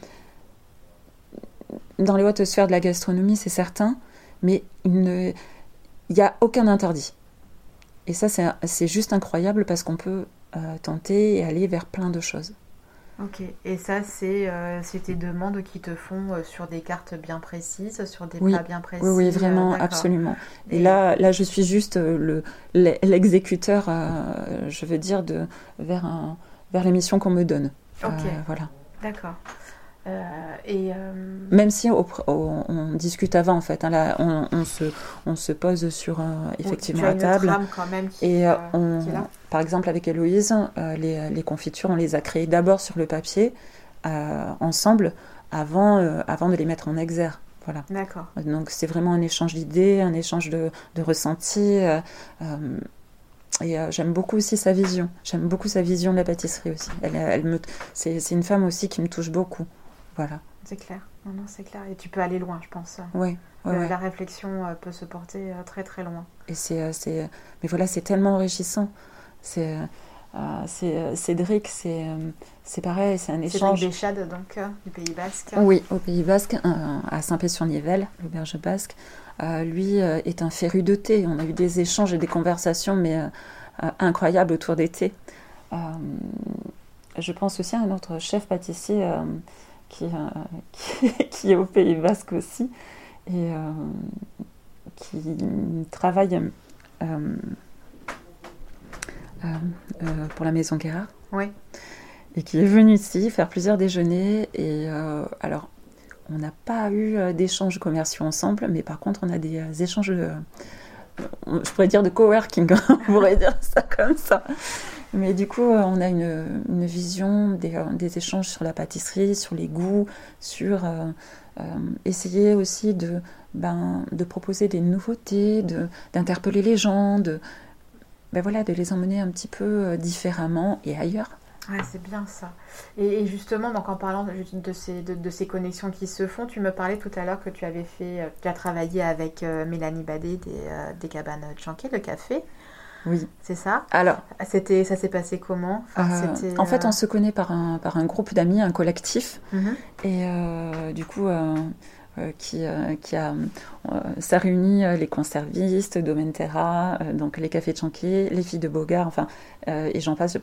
dans les hautes sphères de la gastronomie, c'est certain, mais ils ne, il n'y a aucun interdit. Et ça, c'est juste incroyable parce qu'on peut euh, tenter et aller vers plein de choses. Ok, et ça, c'est euh, tes demandes qui te font euh, sur des cartes bien précises, sur des plats bien précis Oui, oui vraiment, absolument. Et, là, là, je suis juste l'exécuteur, je veux dire, de, vers, un, vers les missions qu'on me donne. Ok, voilà. D'accord. Euh, et, euh, Même si on discute avant, en fait, hein, là, on, se, on se pose sur effectivement la table. Quand même et euh, on, par exemple, avec Héloïse, les, les, confitures, on les a créées d'abord sur le papier, ensemble, avant, avant de les mettre en exergue. Voilà. D'accord. Donc c'est vraiment un échange d'idées, un échange de, de ressentis. Et j'aime beaucoup aussi sa vision. J'aime beaucoup sa vision de la pâtisserie aussi. Elle, elle me, c'est, une femme aussi qui me touche beaucoup. Voilà. C'est clair. Non, non, c'est clair. Et tu peux aller loin, je pense. Oui. La réflexion euh, peut se porter euh, très très loin. Et c'est, euh, c'est, mais voilà, c'est tellement enrichissant. C'est, c'est Cédric, c'est, c'est pareil, c'est un échange. Cédric Béchade, donc du Pays Basque. Oui, au Pays Basque, à Saint-Pé-sur-Nivelle, l'auberge basque. lui est un féru de thé. On a eu des échanges et des conversations, mais incroyables autour des thés. je pense aussi à un autre chef pâtissier qui, euh, qui, est au Pays Basque aussi, et euh, qui travaille euh, pour la Maison Guérard. Oui. Et qui est venu ici faire plusieurs déjeuners. Et alors, on n'a pas eu d'échanges commerciaux ensemble, mais par contre, on a des échanges, je pourrais dire de coworking, on pourrait dire ça comme ça. Mais du coup, euh, on a une, vision euh, des, échanges sur la pâtisserie, sur les goûts, sur euh, essayer aussi de, ben, de proposer des nouveautés, d'interpeller les gens, de, ben voilà, de les emmener un petit peu différemment et ailleurs. Ouais, c'est bien ça. Et, justement, donc en parlant de, ces, de, ces connexions qui se font, tu me parlais tout à l'heure que tu avais fait, tu as travaillé avec Mélanie Badet des, des cabanes Chanquet, le café. Oui. C'est ça? Alors. C'était, ça s'est passé comment? Euh, En fait, on euh, se connaît par un, par un groupe d'amis, un collectif. Mhm. Et euh, du coup, qui, qui a. ça réunit les conservistes, Domaine Terra, donc les cafés Chanquet, les filles de Bogart, enfin, et j'en passe.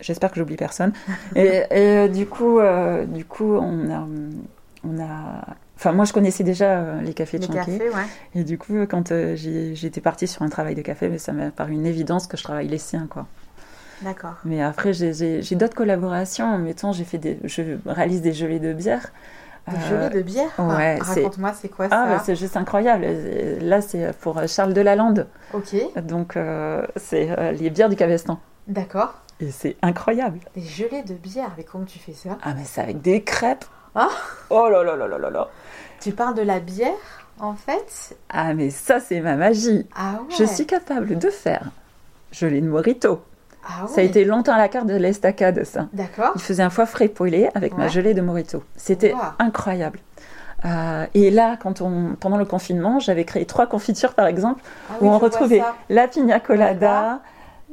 J'espère que j'oublie personne. et, et du, coup, du coup, on a. On a Enfin, moi, je connaissais déjà euh, les cafés de Chanquet. Et du coup, quand euh, j'étais partie sur un travail de café, ça m'a paru une évidence que je travaille les siens, quoi. D'accord. Mais après, j'ai d'autres collaborations. En mettant, j'ai fait des, je réalise des gelées de bière. Des gelées de bière ouais, Raconte-moi, c'est quoi ah, ça bah, C'est juste incroyable. Là, c'est pour Charles Delalande. Ok. Donc, c'est les bières du Cavestan. D'accord. Et c'est incroyable. Des gelées de bière, mais comment tu fais ça Ah, mais c'est avec des crêpes. Ah Oh là là là là là là. Tu parles de la bière, en fait? Ah, mais ça, c'est ma magie. Ah ouais Je suis capable de faire gelée de morito. Ah ouais Ça a été longtemps à la carte de l'estacade, ça. D'accord. Il faisait un foie frais poêlé avec ma gelée de morito. C'était Wow. incroyable. Euh, et là, quand on, pendant le confinement, j'avais créé trois confitures, par exemple, Ah où oui, on retrouvait la pina colada,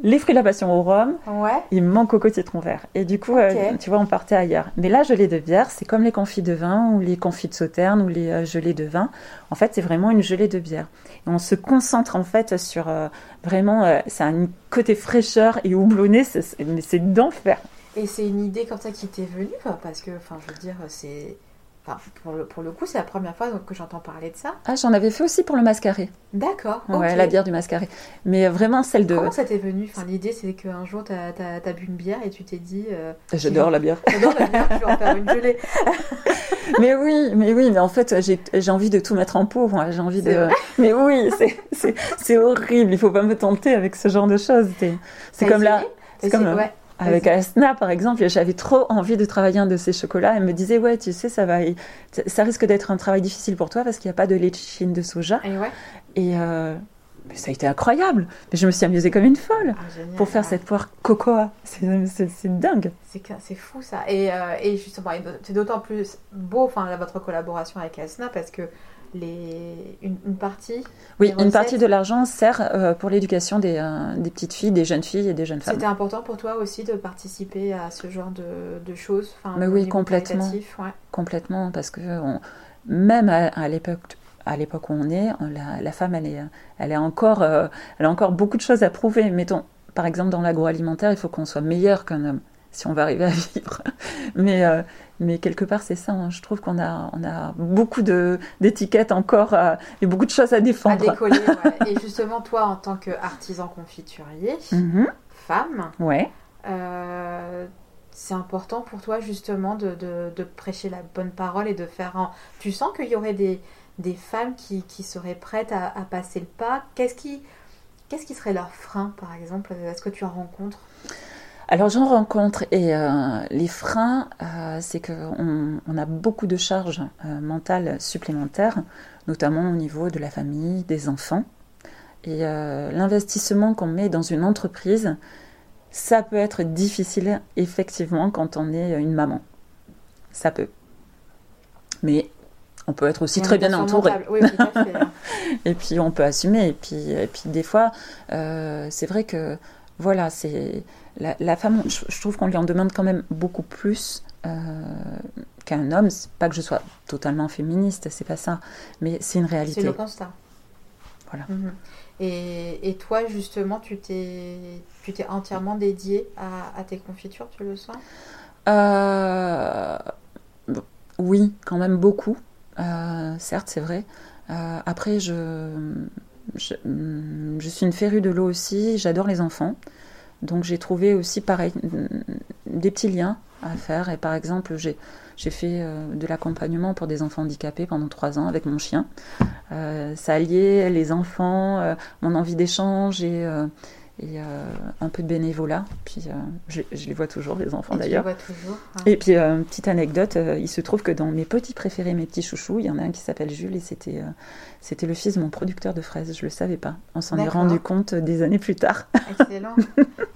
les fruits de la passion au rhum, Ouais. il me manque coco citron vert. Et du coup, euh, tu vois, on partait ailleurs. Mais là, gelée de bière, c'est comme les confits de vin ou les confits de sauterne ou les euh, gelées de vin. En fait, c'est vraiment une gelée de bière. Et on se concentre en fait sur euh, vraiment, a un côté fraîcheur et houblonné, c'est- c'est- mais c'est d'enfer. Et c'est une idée comme ça qui t'est venue, parce que, enfin, je veux dire, c'est. Enfin, pour le, pour le coup, c'est la première fois donc, que j'entends parler de ça. Ah, j'en avais fait aussi pour le mascaré. D'accord. Ouais, la bière du mascaré. Mais vraiment celle de. Comment ça t'est venu? Enfin, l'idée, c'est qu'un jour, t'as as, bu une bière et tu t'es dit. Euh, J'adore la bière. J'adore la bière, je vais en faire une gelée. mais oui, mais oui, mais en fait, j'ai envie de tout mettre en pot. moi. J'ai envie de. vrai? Mais oui, c'est- horrible. Il faut pas me tenter avec ce genre de choses. C'est comme là. essayé? C'est comme Ouais. Avec. Asna, par exemple. J'avais trop envie de travailler un de ces chocolats. Elle me disait, ouais, tu sais, ça va, ça risque d'être un travail difficile pour toi parce qu'il n'y a pas de léchine de soja. Et ouais. Et euh, mais ça a été incroyable. Mais je me suis amusée comme une folle Ah, génial. pour faire Ouais. cette poire cocoa. C'est dingue. C'est fou ça. Et, euh, et justement, c'est d'autant plus beau, enfin, votre collaboration avec Asna, parce que les, une, une partie, Oui, une partie de l'argent sert euh, pour l'éducation des, euh, des petites filles, des jeunes filles et des jeunes femmes. c'était important pour toi aussi de participer à ce genre de, de choses. enfin, Mais oui, complètement. ouais. Complètement, parce que on- même à, à l'époque à l'époque où on est, on- la, la femme, elle, est, elle, est encore, euh, elle a encore beaucoup de choses à prouver. Mettons, par exemple, dans l'agroalimentaire, il faut qu'on soit meilleur qu'un homme si on va arriver à vivre. Mais, euh, mais quelque part, c'est ça. hein. Je trouve qu'on a, on a beaucoup d'étiquettes encore euh, et beaucoup de choses à À défendre. décoller, ouais. Et justement, toi, en tant qu'artisan confiturier, Mhm. femme, Ouais. euh, c'est important pour toi justement de, de- de prêcher la bonne parole et de faire un... Tu sens qu'il y aurait des, des femmes qui, qui seraient prêtes à, à passer le pas Qu'est-ce qui, qu'est-ce qui serait leur frein, par exemple? Est-ce que tu en rencontres? Alors j'en rencontre et euh, les freins, euh, c'est qu'on on a beaucoup de charges euh, mentales supplémentaires, notamment au niveau de la famille, des enfants. Et l'investissement qu'on met dans une entreprise, ça peut être difficile effectivement quand on est une maman. Ça peut. Mais on peut être aussi très bien entouré. Oui, hein. Et puis on peut assumer. Et puis, et puis des fois, c'est vrai que voilà, c'est la, la femme. Je, je trouve qu'on lui en demande quand même beaucoup plus euh, qu'un homme. C'est pas que je sois totalement féministe, c'est pas ça, mais c'est une C'est réalité. le constat. Voilà. Mhm. Et, et toi, justement, tu t'es, tu t'es entièrement dédié à, à tes confitures, tu le sens? Euh, oui, quand même beaucoup. Euh, certes, c'est vrai. Euh, après, je, je, hum, je suis une férue de l'eau aussi. J'adore les enfants. Donc, j'ai trouvé aussi, pareil, hum, des petits liens à faire. Et par exemple, j'ai, j'ai fait euh, de l'accompagnement pour des enfants handicapés pendant trois ans avec mon chien. Euh, ça alliait les enfants, euh, mon envie d'échange et, et euh, un peu de bénévolat. Puis, euh, je, je les vois toujours, les enfants d'ailleurs. vois toujours. hein. Et puis, euh, petite anecdote, euh, il se trouve que dans mes petits préférés, mes petits chouchous, il y en a un qui s'appelle Jules et c'était euh, c'était le fils de mon producteur de fraises. Je le savais pas. On s'en est rendu compte des années plus tard. Excellent.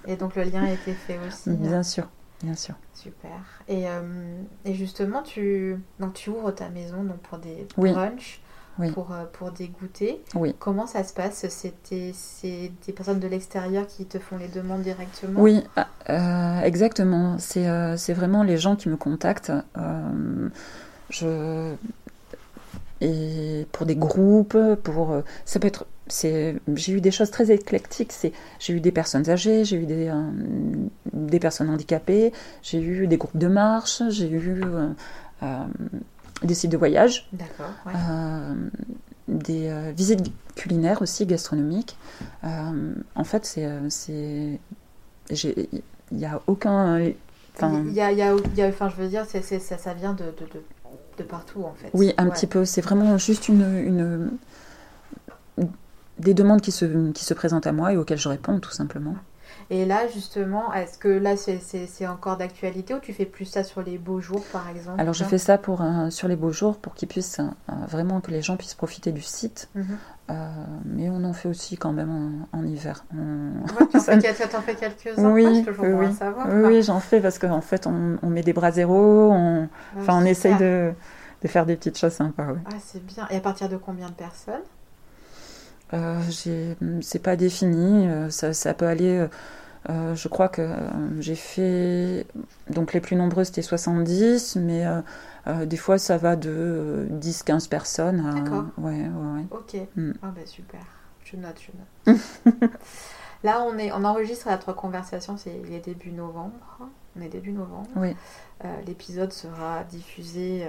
Et donc le lien a été fait aussi. hein. bien sûr, bien sûr. Super. Et, et justement, tu, donc tu ouvres ta maison donc pour des brunchs, Oui. Pour, euh, pour des goûters. Oui. Comment ça se passe c'est des personnes de l'extérieur qui te font les demandes directement Oui, ah, euh, exactement. C'est euh, vraiment les gens qui me contactent. Euh, je et pour des groupes, pour ça peut être. J'ai eu des choses très éclectiques. J'ai eu des personnes âgées, j'ai eu des euh, des personnes handicapées, j'ai eu des groupes de marche, j'ai eu euh, euh, des sites de voyage. Ouais. Euh, des euh, visites culinaires aussi, gastronomiques. Euh, en fait, c'est. Il n'y a aucun. Enfin, Il y a, y a- y a- enfin, je veux dire, ça, ça vient de, de, de, de partout en fait. oui, un Ouais. petit peu. C'est vraiment juste une, une- des demandes qui se, qui se présentent à moi et auxquelles je réponds, tout simplement. Et là, justement, est-ce que là, c'est encore d'actualité ou tu fais plus ça sur les beaux jours, par exemple Alors, je fais ça pour, sur les beaux jours pour qu'ils puissent vraiment que les gens puissent profiter du site. Mhm. Euh, mais on en fait aussi quand même en, hiver. On... Ouais, tu en fais, quelques-uns Oui, oui, oui j'en fais parce qu'en fait, on, met des bras zéro, on, enfin, on essaye de, de, faire des petites choses sympas. Ah, c'est bien. Et à partir de combien de personnes? euh, C'est pas défini. Euh, ça, ça, peut aller. Euh, je crois que j'ai fait. Donc les plus nombreuses, c'était 70, mais euh, des fois, ça va de 10-15 euh, personnes. D'accord. Ouais, ouais, ouais. Ok. Mm. Ah bah super. Je note, je note. Là, on, est, on enregistre notre conversation, c'est les début novembre. On est début novembre. Oui. Euh, l'épisode sera diffusé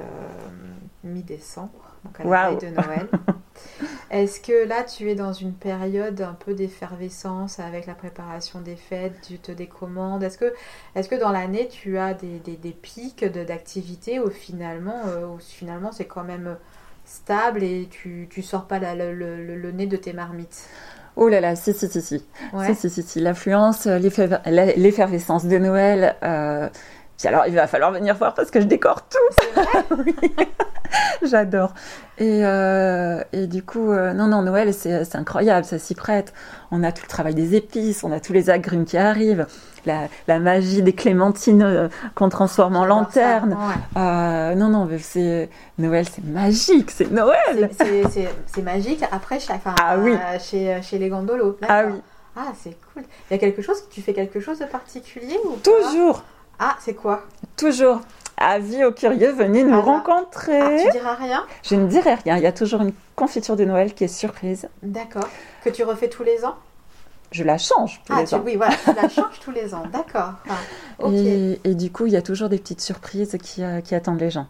mi-décembre, donc à la veille de Noël. Est-ce que là, tu es dans une période un peu d'effervescence avec la préparation des fêtes, tu te décommandes Est-ce que, est que dans l'année, tu as des, des, des pics d'activité où finalement, euh, finalement c'est quand même stable et tu, tu sors pas le, le, nez de tes marmites? Oh là là, si, si, si, si. Si, si, si, si. L'affluence, l'effervescence de Noël. Euh, alors, il va falloir venir voir parce que je décore tout. oui. J'adore. Et, euh, et, du coup, euh, non, non, Noël, c'est incroyable, ça s'y prête. On a tout le travail des épices, on a tous les agrumes qui arrivent, la, la magie des clémentines euh, qu'on transforme en lanterne. Non, non, c'est Noël, c'est magique, c'est Noël. C'est magique. Après, chez, ah, oui. chez, chez les gondolos. Ah oui. Ah, c'est cool. Il y a quelque chose, tu fais quelque chose de particulier ou Toujours. Ah, c'est quoi Toujours. Avis aux curieux, venez nous rencontrer. Ah, tu diras rien Je ne dirai rien. Il y a toujours une confiture de Noël qui est surprise. D'accord. Que tu refais tous les ans je la change tous ah, les ans. Oui, voilà, tu la changes tous les ans, d'accord. et, du coup, il y a toujours des petites surprises qui, euh, qui attendent les gens.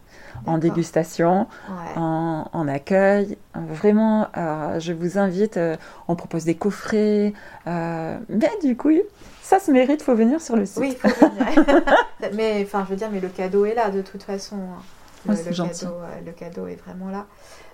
En dégustation, en, accueil. Vraiment, euh, je vous invite, euh, on propose des coffrets. mais du coup, ça se mérite, faut venir sur le site. Oui, faut venir. mais enfin, je veux dire, mais le cadeau est là de toute façon. Le, le, cadeau, euh, le cadeau est vraiment là.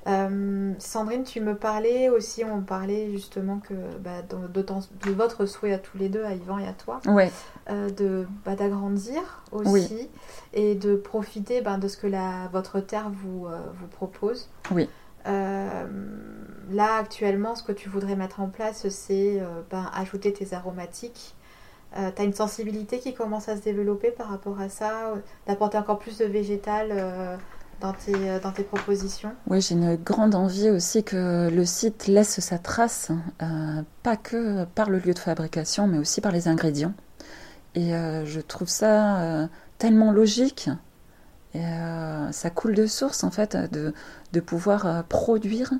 Euh, Sandrine, tu me parlais aussi, on parlait justement que bah, de, de, votre souhait à tous les deux, à Yvan et à toi, ouais. euh, de bah, d'agrandir aussi et de profiter bah, de ce que la, votre terre vous, euh, vous propose. Oui. là actuellement, ce que tu voudrais mettre en place, c'est ben, ajouter tes aromatiques euh, tu as une sensibilité qui commence à se développer par rapport à ça, euh, d'apporter encore plus de végétal euh, dans, tes, dans tes propositions? Oui, j'ai une grande envie aussi que le site laisse sa trace, pas que par le lieu de fabrication, mais aussi par les ingrédients. Et je trouve ça tellement logique. Ça coule de source en fait de, de pouvoir produire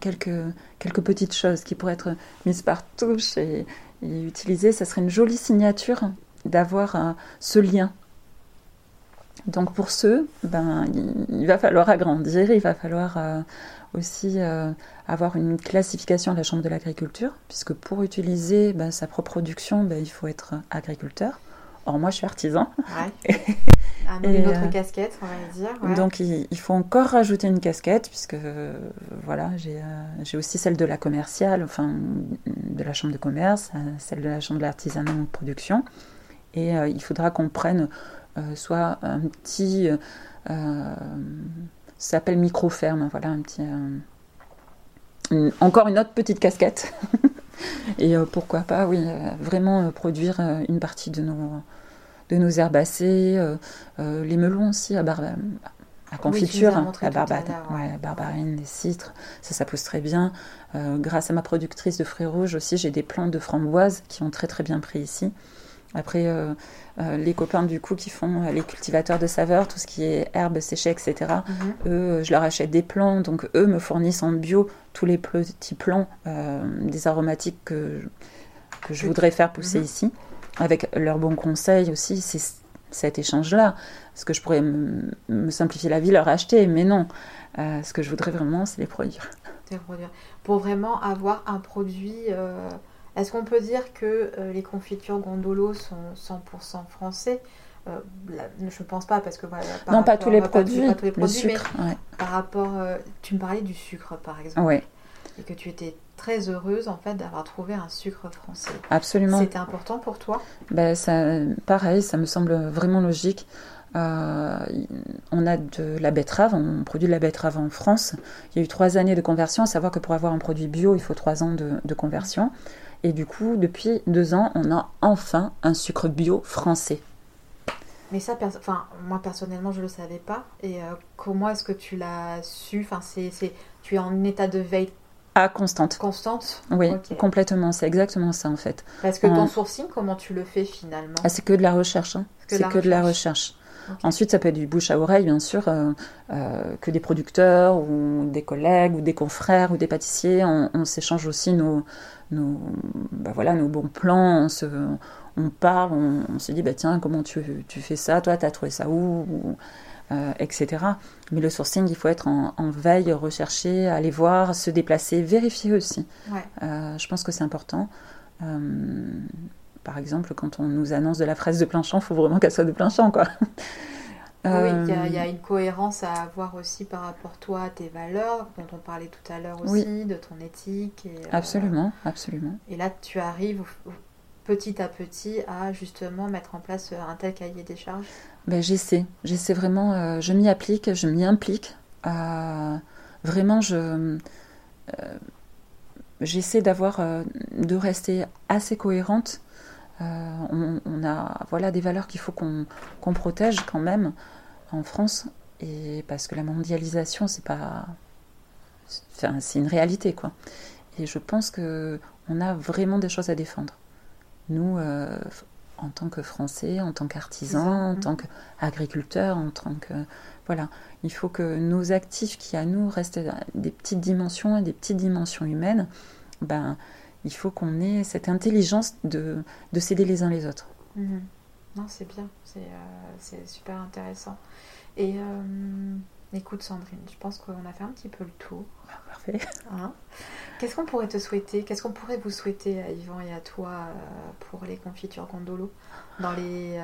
quelques, quelques petites choses qui pourraient être mises par touche et, et utiliser, ça serait une jolie signature d'avoir euh, ce lien. Donc pour ceux, ben, il, va falloir agrandir, il va falloir euh, aussi euh, avoir une classification à la Chambre de l'agriculture, puisque pour utiliser ben, sa propre production, ben, il faut être agriculteur. Or, moi, je suis artisan. Ouais. une autre casquette, on va dire. Donc, il, faut encore rajouter une casquette, puisque voilà, j'ai aussi celle de la commerciale, enfin, de la chambre de commerce, celle de la chambre de l'artisanat de production. Et il faudra qu'on prenne soit un petit. ça s'appelle micro-ferme, voilà, un petit. Encore une autre petite casquette. Et pourquoi pas, oui, vraiment produire une partie de nos, de nos herbacées, euh, euh, les melons aussi à, à confiture, la, barbarine, les citres, ça, ça pousse très bien. Euh, grâce à ma productrice de fruits rouges aussi, j'ai des plantes de framboises qui ont très très bien pris ici. Après, les copains du coup qui font les cultivateurs de saveurs, tout ce qui est herbes séchées, etc., mhm. eux, je leur achète des plants, donc eux me fournissent en bio tous les petits plants des aromatiques que, que je voudrais faire pousser mhm. ici avec leurs bons conseils aussi, c'est cet échange-là. Parce que je pourrais me simplifier la vie, leur acheter, mais non. Euh, ce que je voudrais vraiment, c'est les produire. Pour vraiment avoir un produit. Euh, est-ce qu'on peut dire que euh, les confitures Gondolo sont 100% français? Je ne pense pas parce que voilà. non, pas, tous les produits. Pas tous les produits, le sucre, par rapport, tu me parlais du sucre par exemple. Oui. Et que tu étais très heureuse en fait d'avoir trouvé un sucre français. Absolument. C'était important pour toi? Ben, ça, Pareil, ça me semble vraiment logique. Euh, on a de la betterave, on produit de la betterave en France. Il y a eu trois années de conversion, à savoir que pour avoir un produit bio, il faut trois ans de, conversion. Et du coup, depuis deux ans, on a enfin un sucre bio français. Mais ça, enfin, moi personnellement, je ne le savais pas. Et euh, comment est-ce que tu l'as su? Enfin, c'est, Tu es en état de veille ah, constante. Constante? Oui, complètement. C'est exactement ça en fait. Parce que ton sourcing, comment tu le fais finalement? Ah, C'est que de la recherche. Hein. C'est que de la recherche. Ensuite, ça peut être du bouche à oreille, bien sûr, euh, euh, que des producteurs ou des collègues ou des confrères ou des pâtissiers. On, s'échange aussi nos, nos, bah voilà, nos bons plans. On, se, on parle, on, se dit, bah, tiens, comment tu, tu fais ça? Toi, tu as trouvé ça où? Euh, etc. Mais le sourcing, il faut être en, veille, rechercher, aller voir, se déplacer, vérifier aussi. je pense que c'est important par exemple, quand on nous annonce de la fraise de plein champ, il faut vraiment qu'elle soit de plein champ, quoi. Oui, il y, a euh, une cohérence à avoir aussi par rapport toi à tes valeurs, dont on parlait tout à l'heure aussi, de ton éthique. Et, euh, absolument, absolument. Et là, tu arrives petit à petit à justement mettre en place un tel cahier des charges? Ben, J'essaie, j'essaie vraiment, euh, je m'y applique, je m'y implique. vraiment, je j'essaie d'avoir, de rester assez cohérente euh, on, a voilà, des valeurs qu'il faut qu'on protège quand même en France. Et parce que la mondialisation, c'est pas. c'est une réalité, quoi. Et je pense que on a vraiment des choses à défendre. Nous, euh, en tant que Français, en tant qu'artisans, en tant qu'agriculteurs, en tant que voilà, il faut que nos actifs qui à nous restent des petites dimensions et des petites dimensions humaines, ben il faut qu'on ait cette intelligence de, de s'aider les uns les autres. Mhm. Non, c'est bien, c'est euh, super intéressant. Et euh, écoute Sandrine, je pense qu'on a fait un petit peu le tour. Ah, parfait. Hein? Qu'est-ce qu'on pourrait te souhaiter? Qu'est-ce qu'on pourrait vous souhaiter à Yvan et à toi euh, pour les confitures Gondolo? Dans les,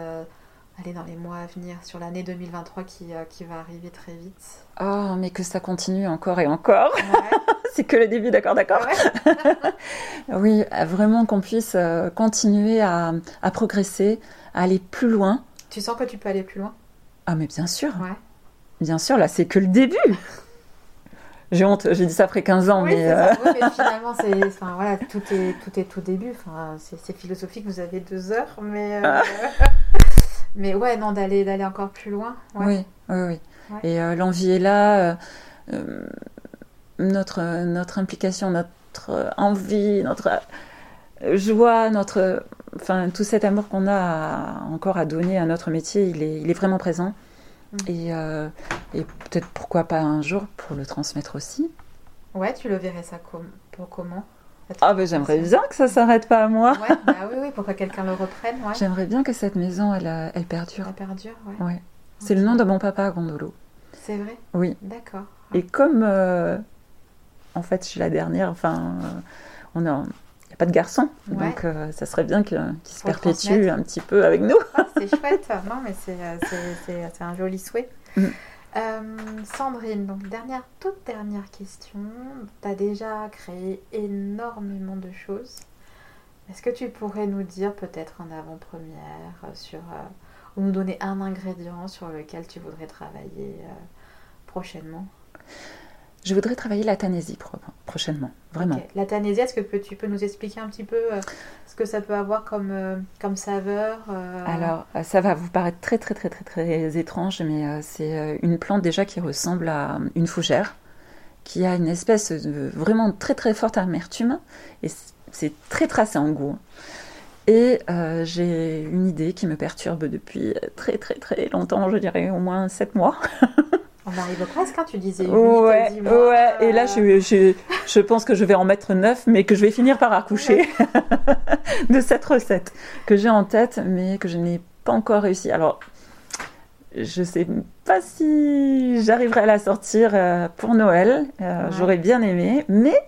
allez, dans les mois à venir, sur l'année 2023 qui, qui va arriver très vite Oh, mais que ça continue encore et encore ouais. c'est que le début, d'accord, d'accord. oui, vraiment qu'on puisse euh, continuer à, progresser, à aller plus loin. Tu sens que tu peux aller plus loin? Ah, mais bien sûr. Bien sûr, là, c'est que le début. J'ai honte, j'ai dit ça après 15 ans, mais, euh, oui, mais... finalement, c'est, enfin, voilà, tout est tout est tout début. Enfin, c'est, philosophique. Vous avez deux heures, mais euh, ah. mais ouais, non, d'aller d'aller encore plus loin. Oui, oui, oui. Et l'envie est là notre, notre implication, notre envie, notre joie, notre, enfin, tout cet amour qu'on a encore à donner à notre métier, il est, il est vraiment présent. Mm. Et, euh, et peut-être pourquoi pas un jour pour le transmettre aussi. Ouais, tu le verrais ça pour comment? Ah ben j'aimerais bien que ça s'arrête pas à moi. Ouais, bah oui, oui, pour que quelqu'un le reprenne. Ouais. J'aimerais bien que cette maison, elle, elle perdure. Elle perdure, ouais. ouais. C'est le nom de mon papa, Gondolo. C'est vrai? Oui. D'accord. Et comme euh, en fait, je suis la dernière. Enfin, euh, on a, il n'y a pas de garçon, donc euh, ça serait bien qu'il se perpétue un petit peu avec nous. Ah, c'est chouette, non mais c'est euh, un joli souhait. Mm. Sandrine, donc dernière, toute dernière question. Tu as déjà créé énormément de choses. Est-ce que tu pourrais nous dire peut-être en avant-première sur ou nous donner un ingrédient sur lequel tu voudrais travailler prochainement? Je voudrais travailler la Thanésie prochainement, vraiment. La Thanésie, est-ce que tu peux nous expliquer un petit peu euh, ce que ça peut avoir comme, euh, comme saveur euh? Alors, ça va vous paraître très très très très très étrange, mais c'est une plante déjà qui ressemble à une fougère, qui a une espèce de vraiment très très forte amertume, et c'est très tracé en goût. Et j'ai une idée qui me perturbe depuis très très très longtemps, je dirais au moins 7 mois. Arrive presque, hein, tu disais. ouais, ouais. Et là, je, je, je, pense que je vais en mettre neuf, mais que je vais finir par accoucher de cette recette que j'ai en tête, mais que je n'ai pas encore réussi. Alors, je sais pas si j'arriverai à la sortir euh, pour Noël. Euh, j'aurais bien aimé, mais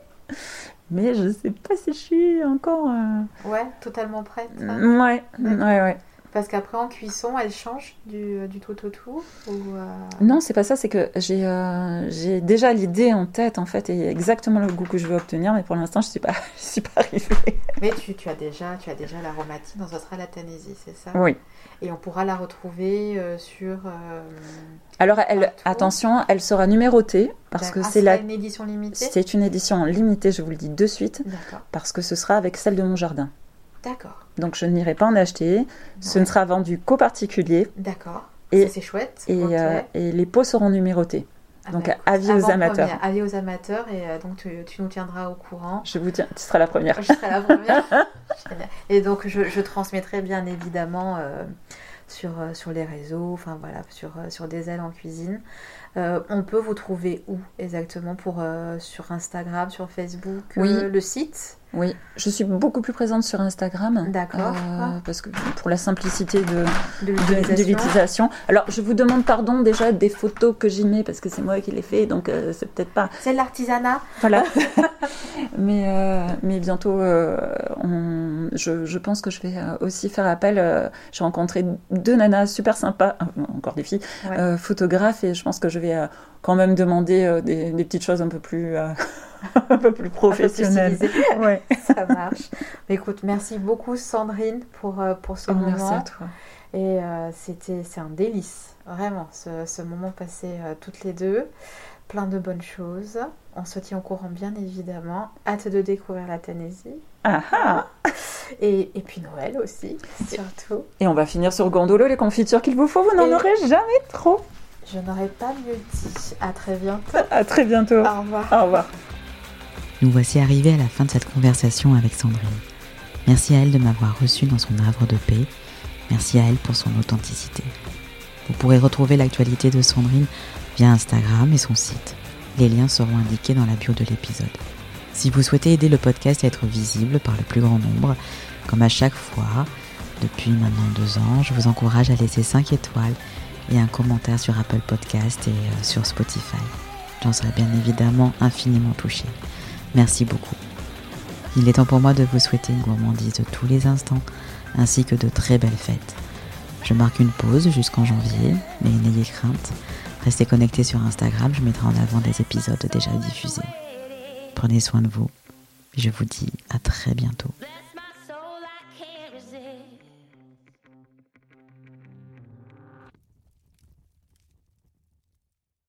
mais je sais pas si je suis encore. Euh, ouais, totalement prête. Ouais, ouais, ouais. Parce qu'après en cuisson, elle change du, du tout au tout ou euh, Non, c'est pas ça, c'est que j'ai euh, j'ai déjà l'idée en tête en fait et exactement le goût que je veux obtenir, mais pour l'instant je suis pas je suis pas arrivée. Mais tu, tu as déjà tu as déjà l'aromatine, donc ce sera la Tennessee, c'est ça? Oui. Et on pourra la retrouver euh, sur. euh, Alors elle, attention, elle sera numérotée parce que ah, c'est la une édition limitée? c'est une édition limitée, je vous le dis de suite, parce que ce sera avec celle de mon jardin. d'accord, Donc je n'irai pas en acheter. Ce ne sera vendu qu'aux particuliers d'accord. Et- c'est chouette. et, euh, et les pots seront numérotés. Ah donc, bah, avis aux avant-première, amateurs. Avis aux amateurs et euh, donc tu, tu nous tiendras au courant. Je vous tiens, tu seras la première. Je serai la première. Et donc je, je transmettrai bien évidemment euh, sur, sur les réseaux, enfin voilà, sur, sur des ailes en cuisine. Euh, on peut vous trouver où exactement pour, euh, Sur Instagram, sur Facebook, Oui. euh, le site? Oui, je suis beaucoup plus présente sur Instagram. D'accord. euh, parce que pour la simplicité de, de l'utilisation. Alors, je vous demande pardon déjà des photos que j'y mets parce que c'est moi qui les fais, donc euh, c'est peut-être pas. C'est l'artisanat. Voilà. mais, euh, mais bientôt, euh, on- je, je pense que je vais euh, aussi faire appel. euh, J'ai rencontré deux nanas super sympas, encore des filles, Ouais. euh, photographes, et je pense que je vais euh, quand même demander euh, des, des petites choses un peu plus, euh, un peu plus. Ouais. Ça marche. Mais écoute, merci beaucoup Sandrine pour, euh, pour ce Oh, moment. merci à toi. Et euh, c'était, c'est un délice, vraiment, ce, ce moment passé euh, toutes les deux. Plein de bonnes choses. On se tient au courant, bien évidemment. Hâte de découvrir la Tennessee. Ah ah. Et, et puis Noël aussi, surtout. Et on va finir sur Gondolo, les confitures qu'il vous faut. Vous n'en Et- aurez jamais trop. Je n'aurais pas mieux dit. À très bientôt. À très bientôt. Au revoir. Au revoir. Nous voici arrivés à la fin de cette conversation avec Sandrine. Merci à elle de m'avoir reçu dans son havre de paix. Merci à elle pour son authenticité. Vous pourrez retrouver l'actualité de Sandrine via Instagram et son site. Les liens seront indiqués dans la bio de l'épisode. Si vous souhaitez aider le podcast à être visible par le plus grand nombre, comme à chaque fois, depuis maintenant deux ans, je vous encourage à laisser 5 étoiles et un commentaire sur Apple Podcast et euh, sur Spotify. J'en serai bien évidemment infiniment touchée. Merci beaucoup. Il est temps pour moi de vous souhaiter une gourmandise de tous les instants, ainsi que de très belles fêtes. Je marque une pause jusqu'en janvier, mais n'ayez crainte. Restez connectés sur Instagram, je mettrai en avant des épisodes déjà diffusés. Prenez soin de vous. Je vous dis à très bientôt.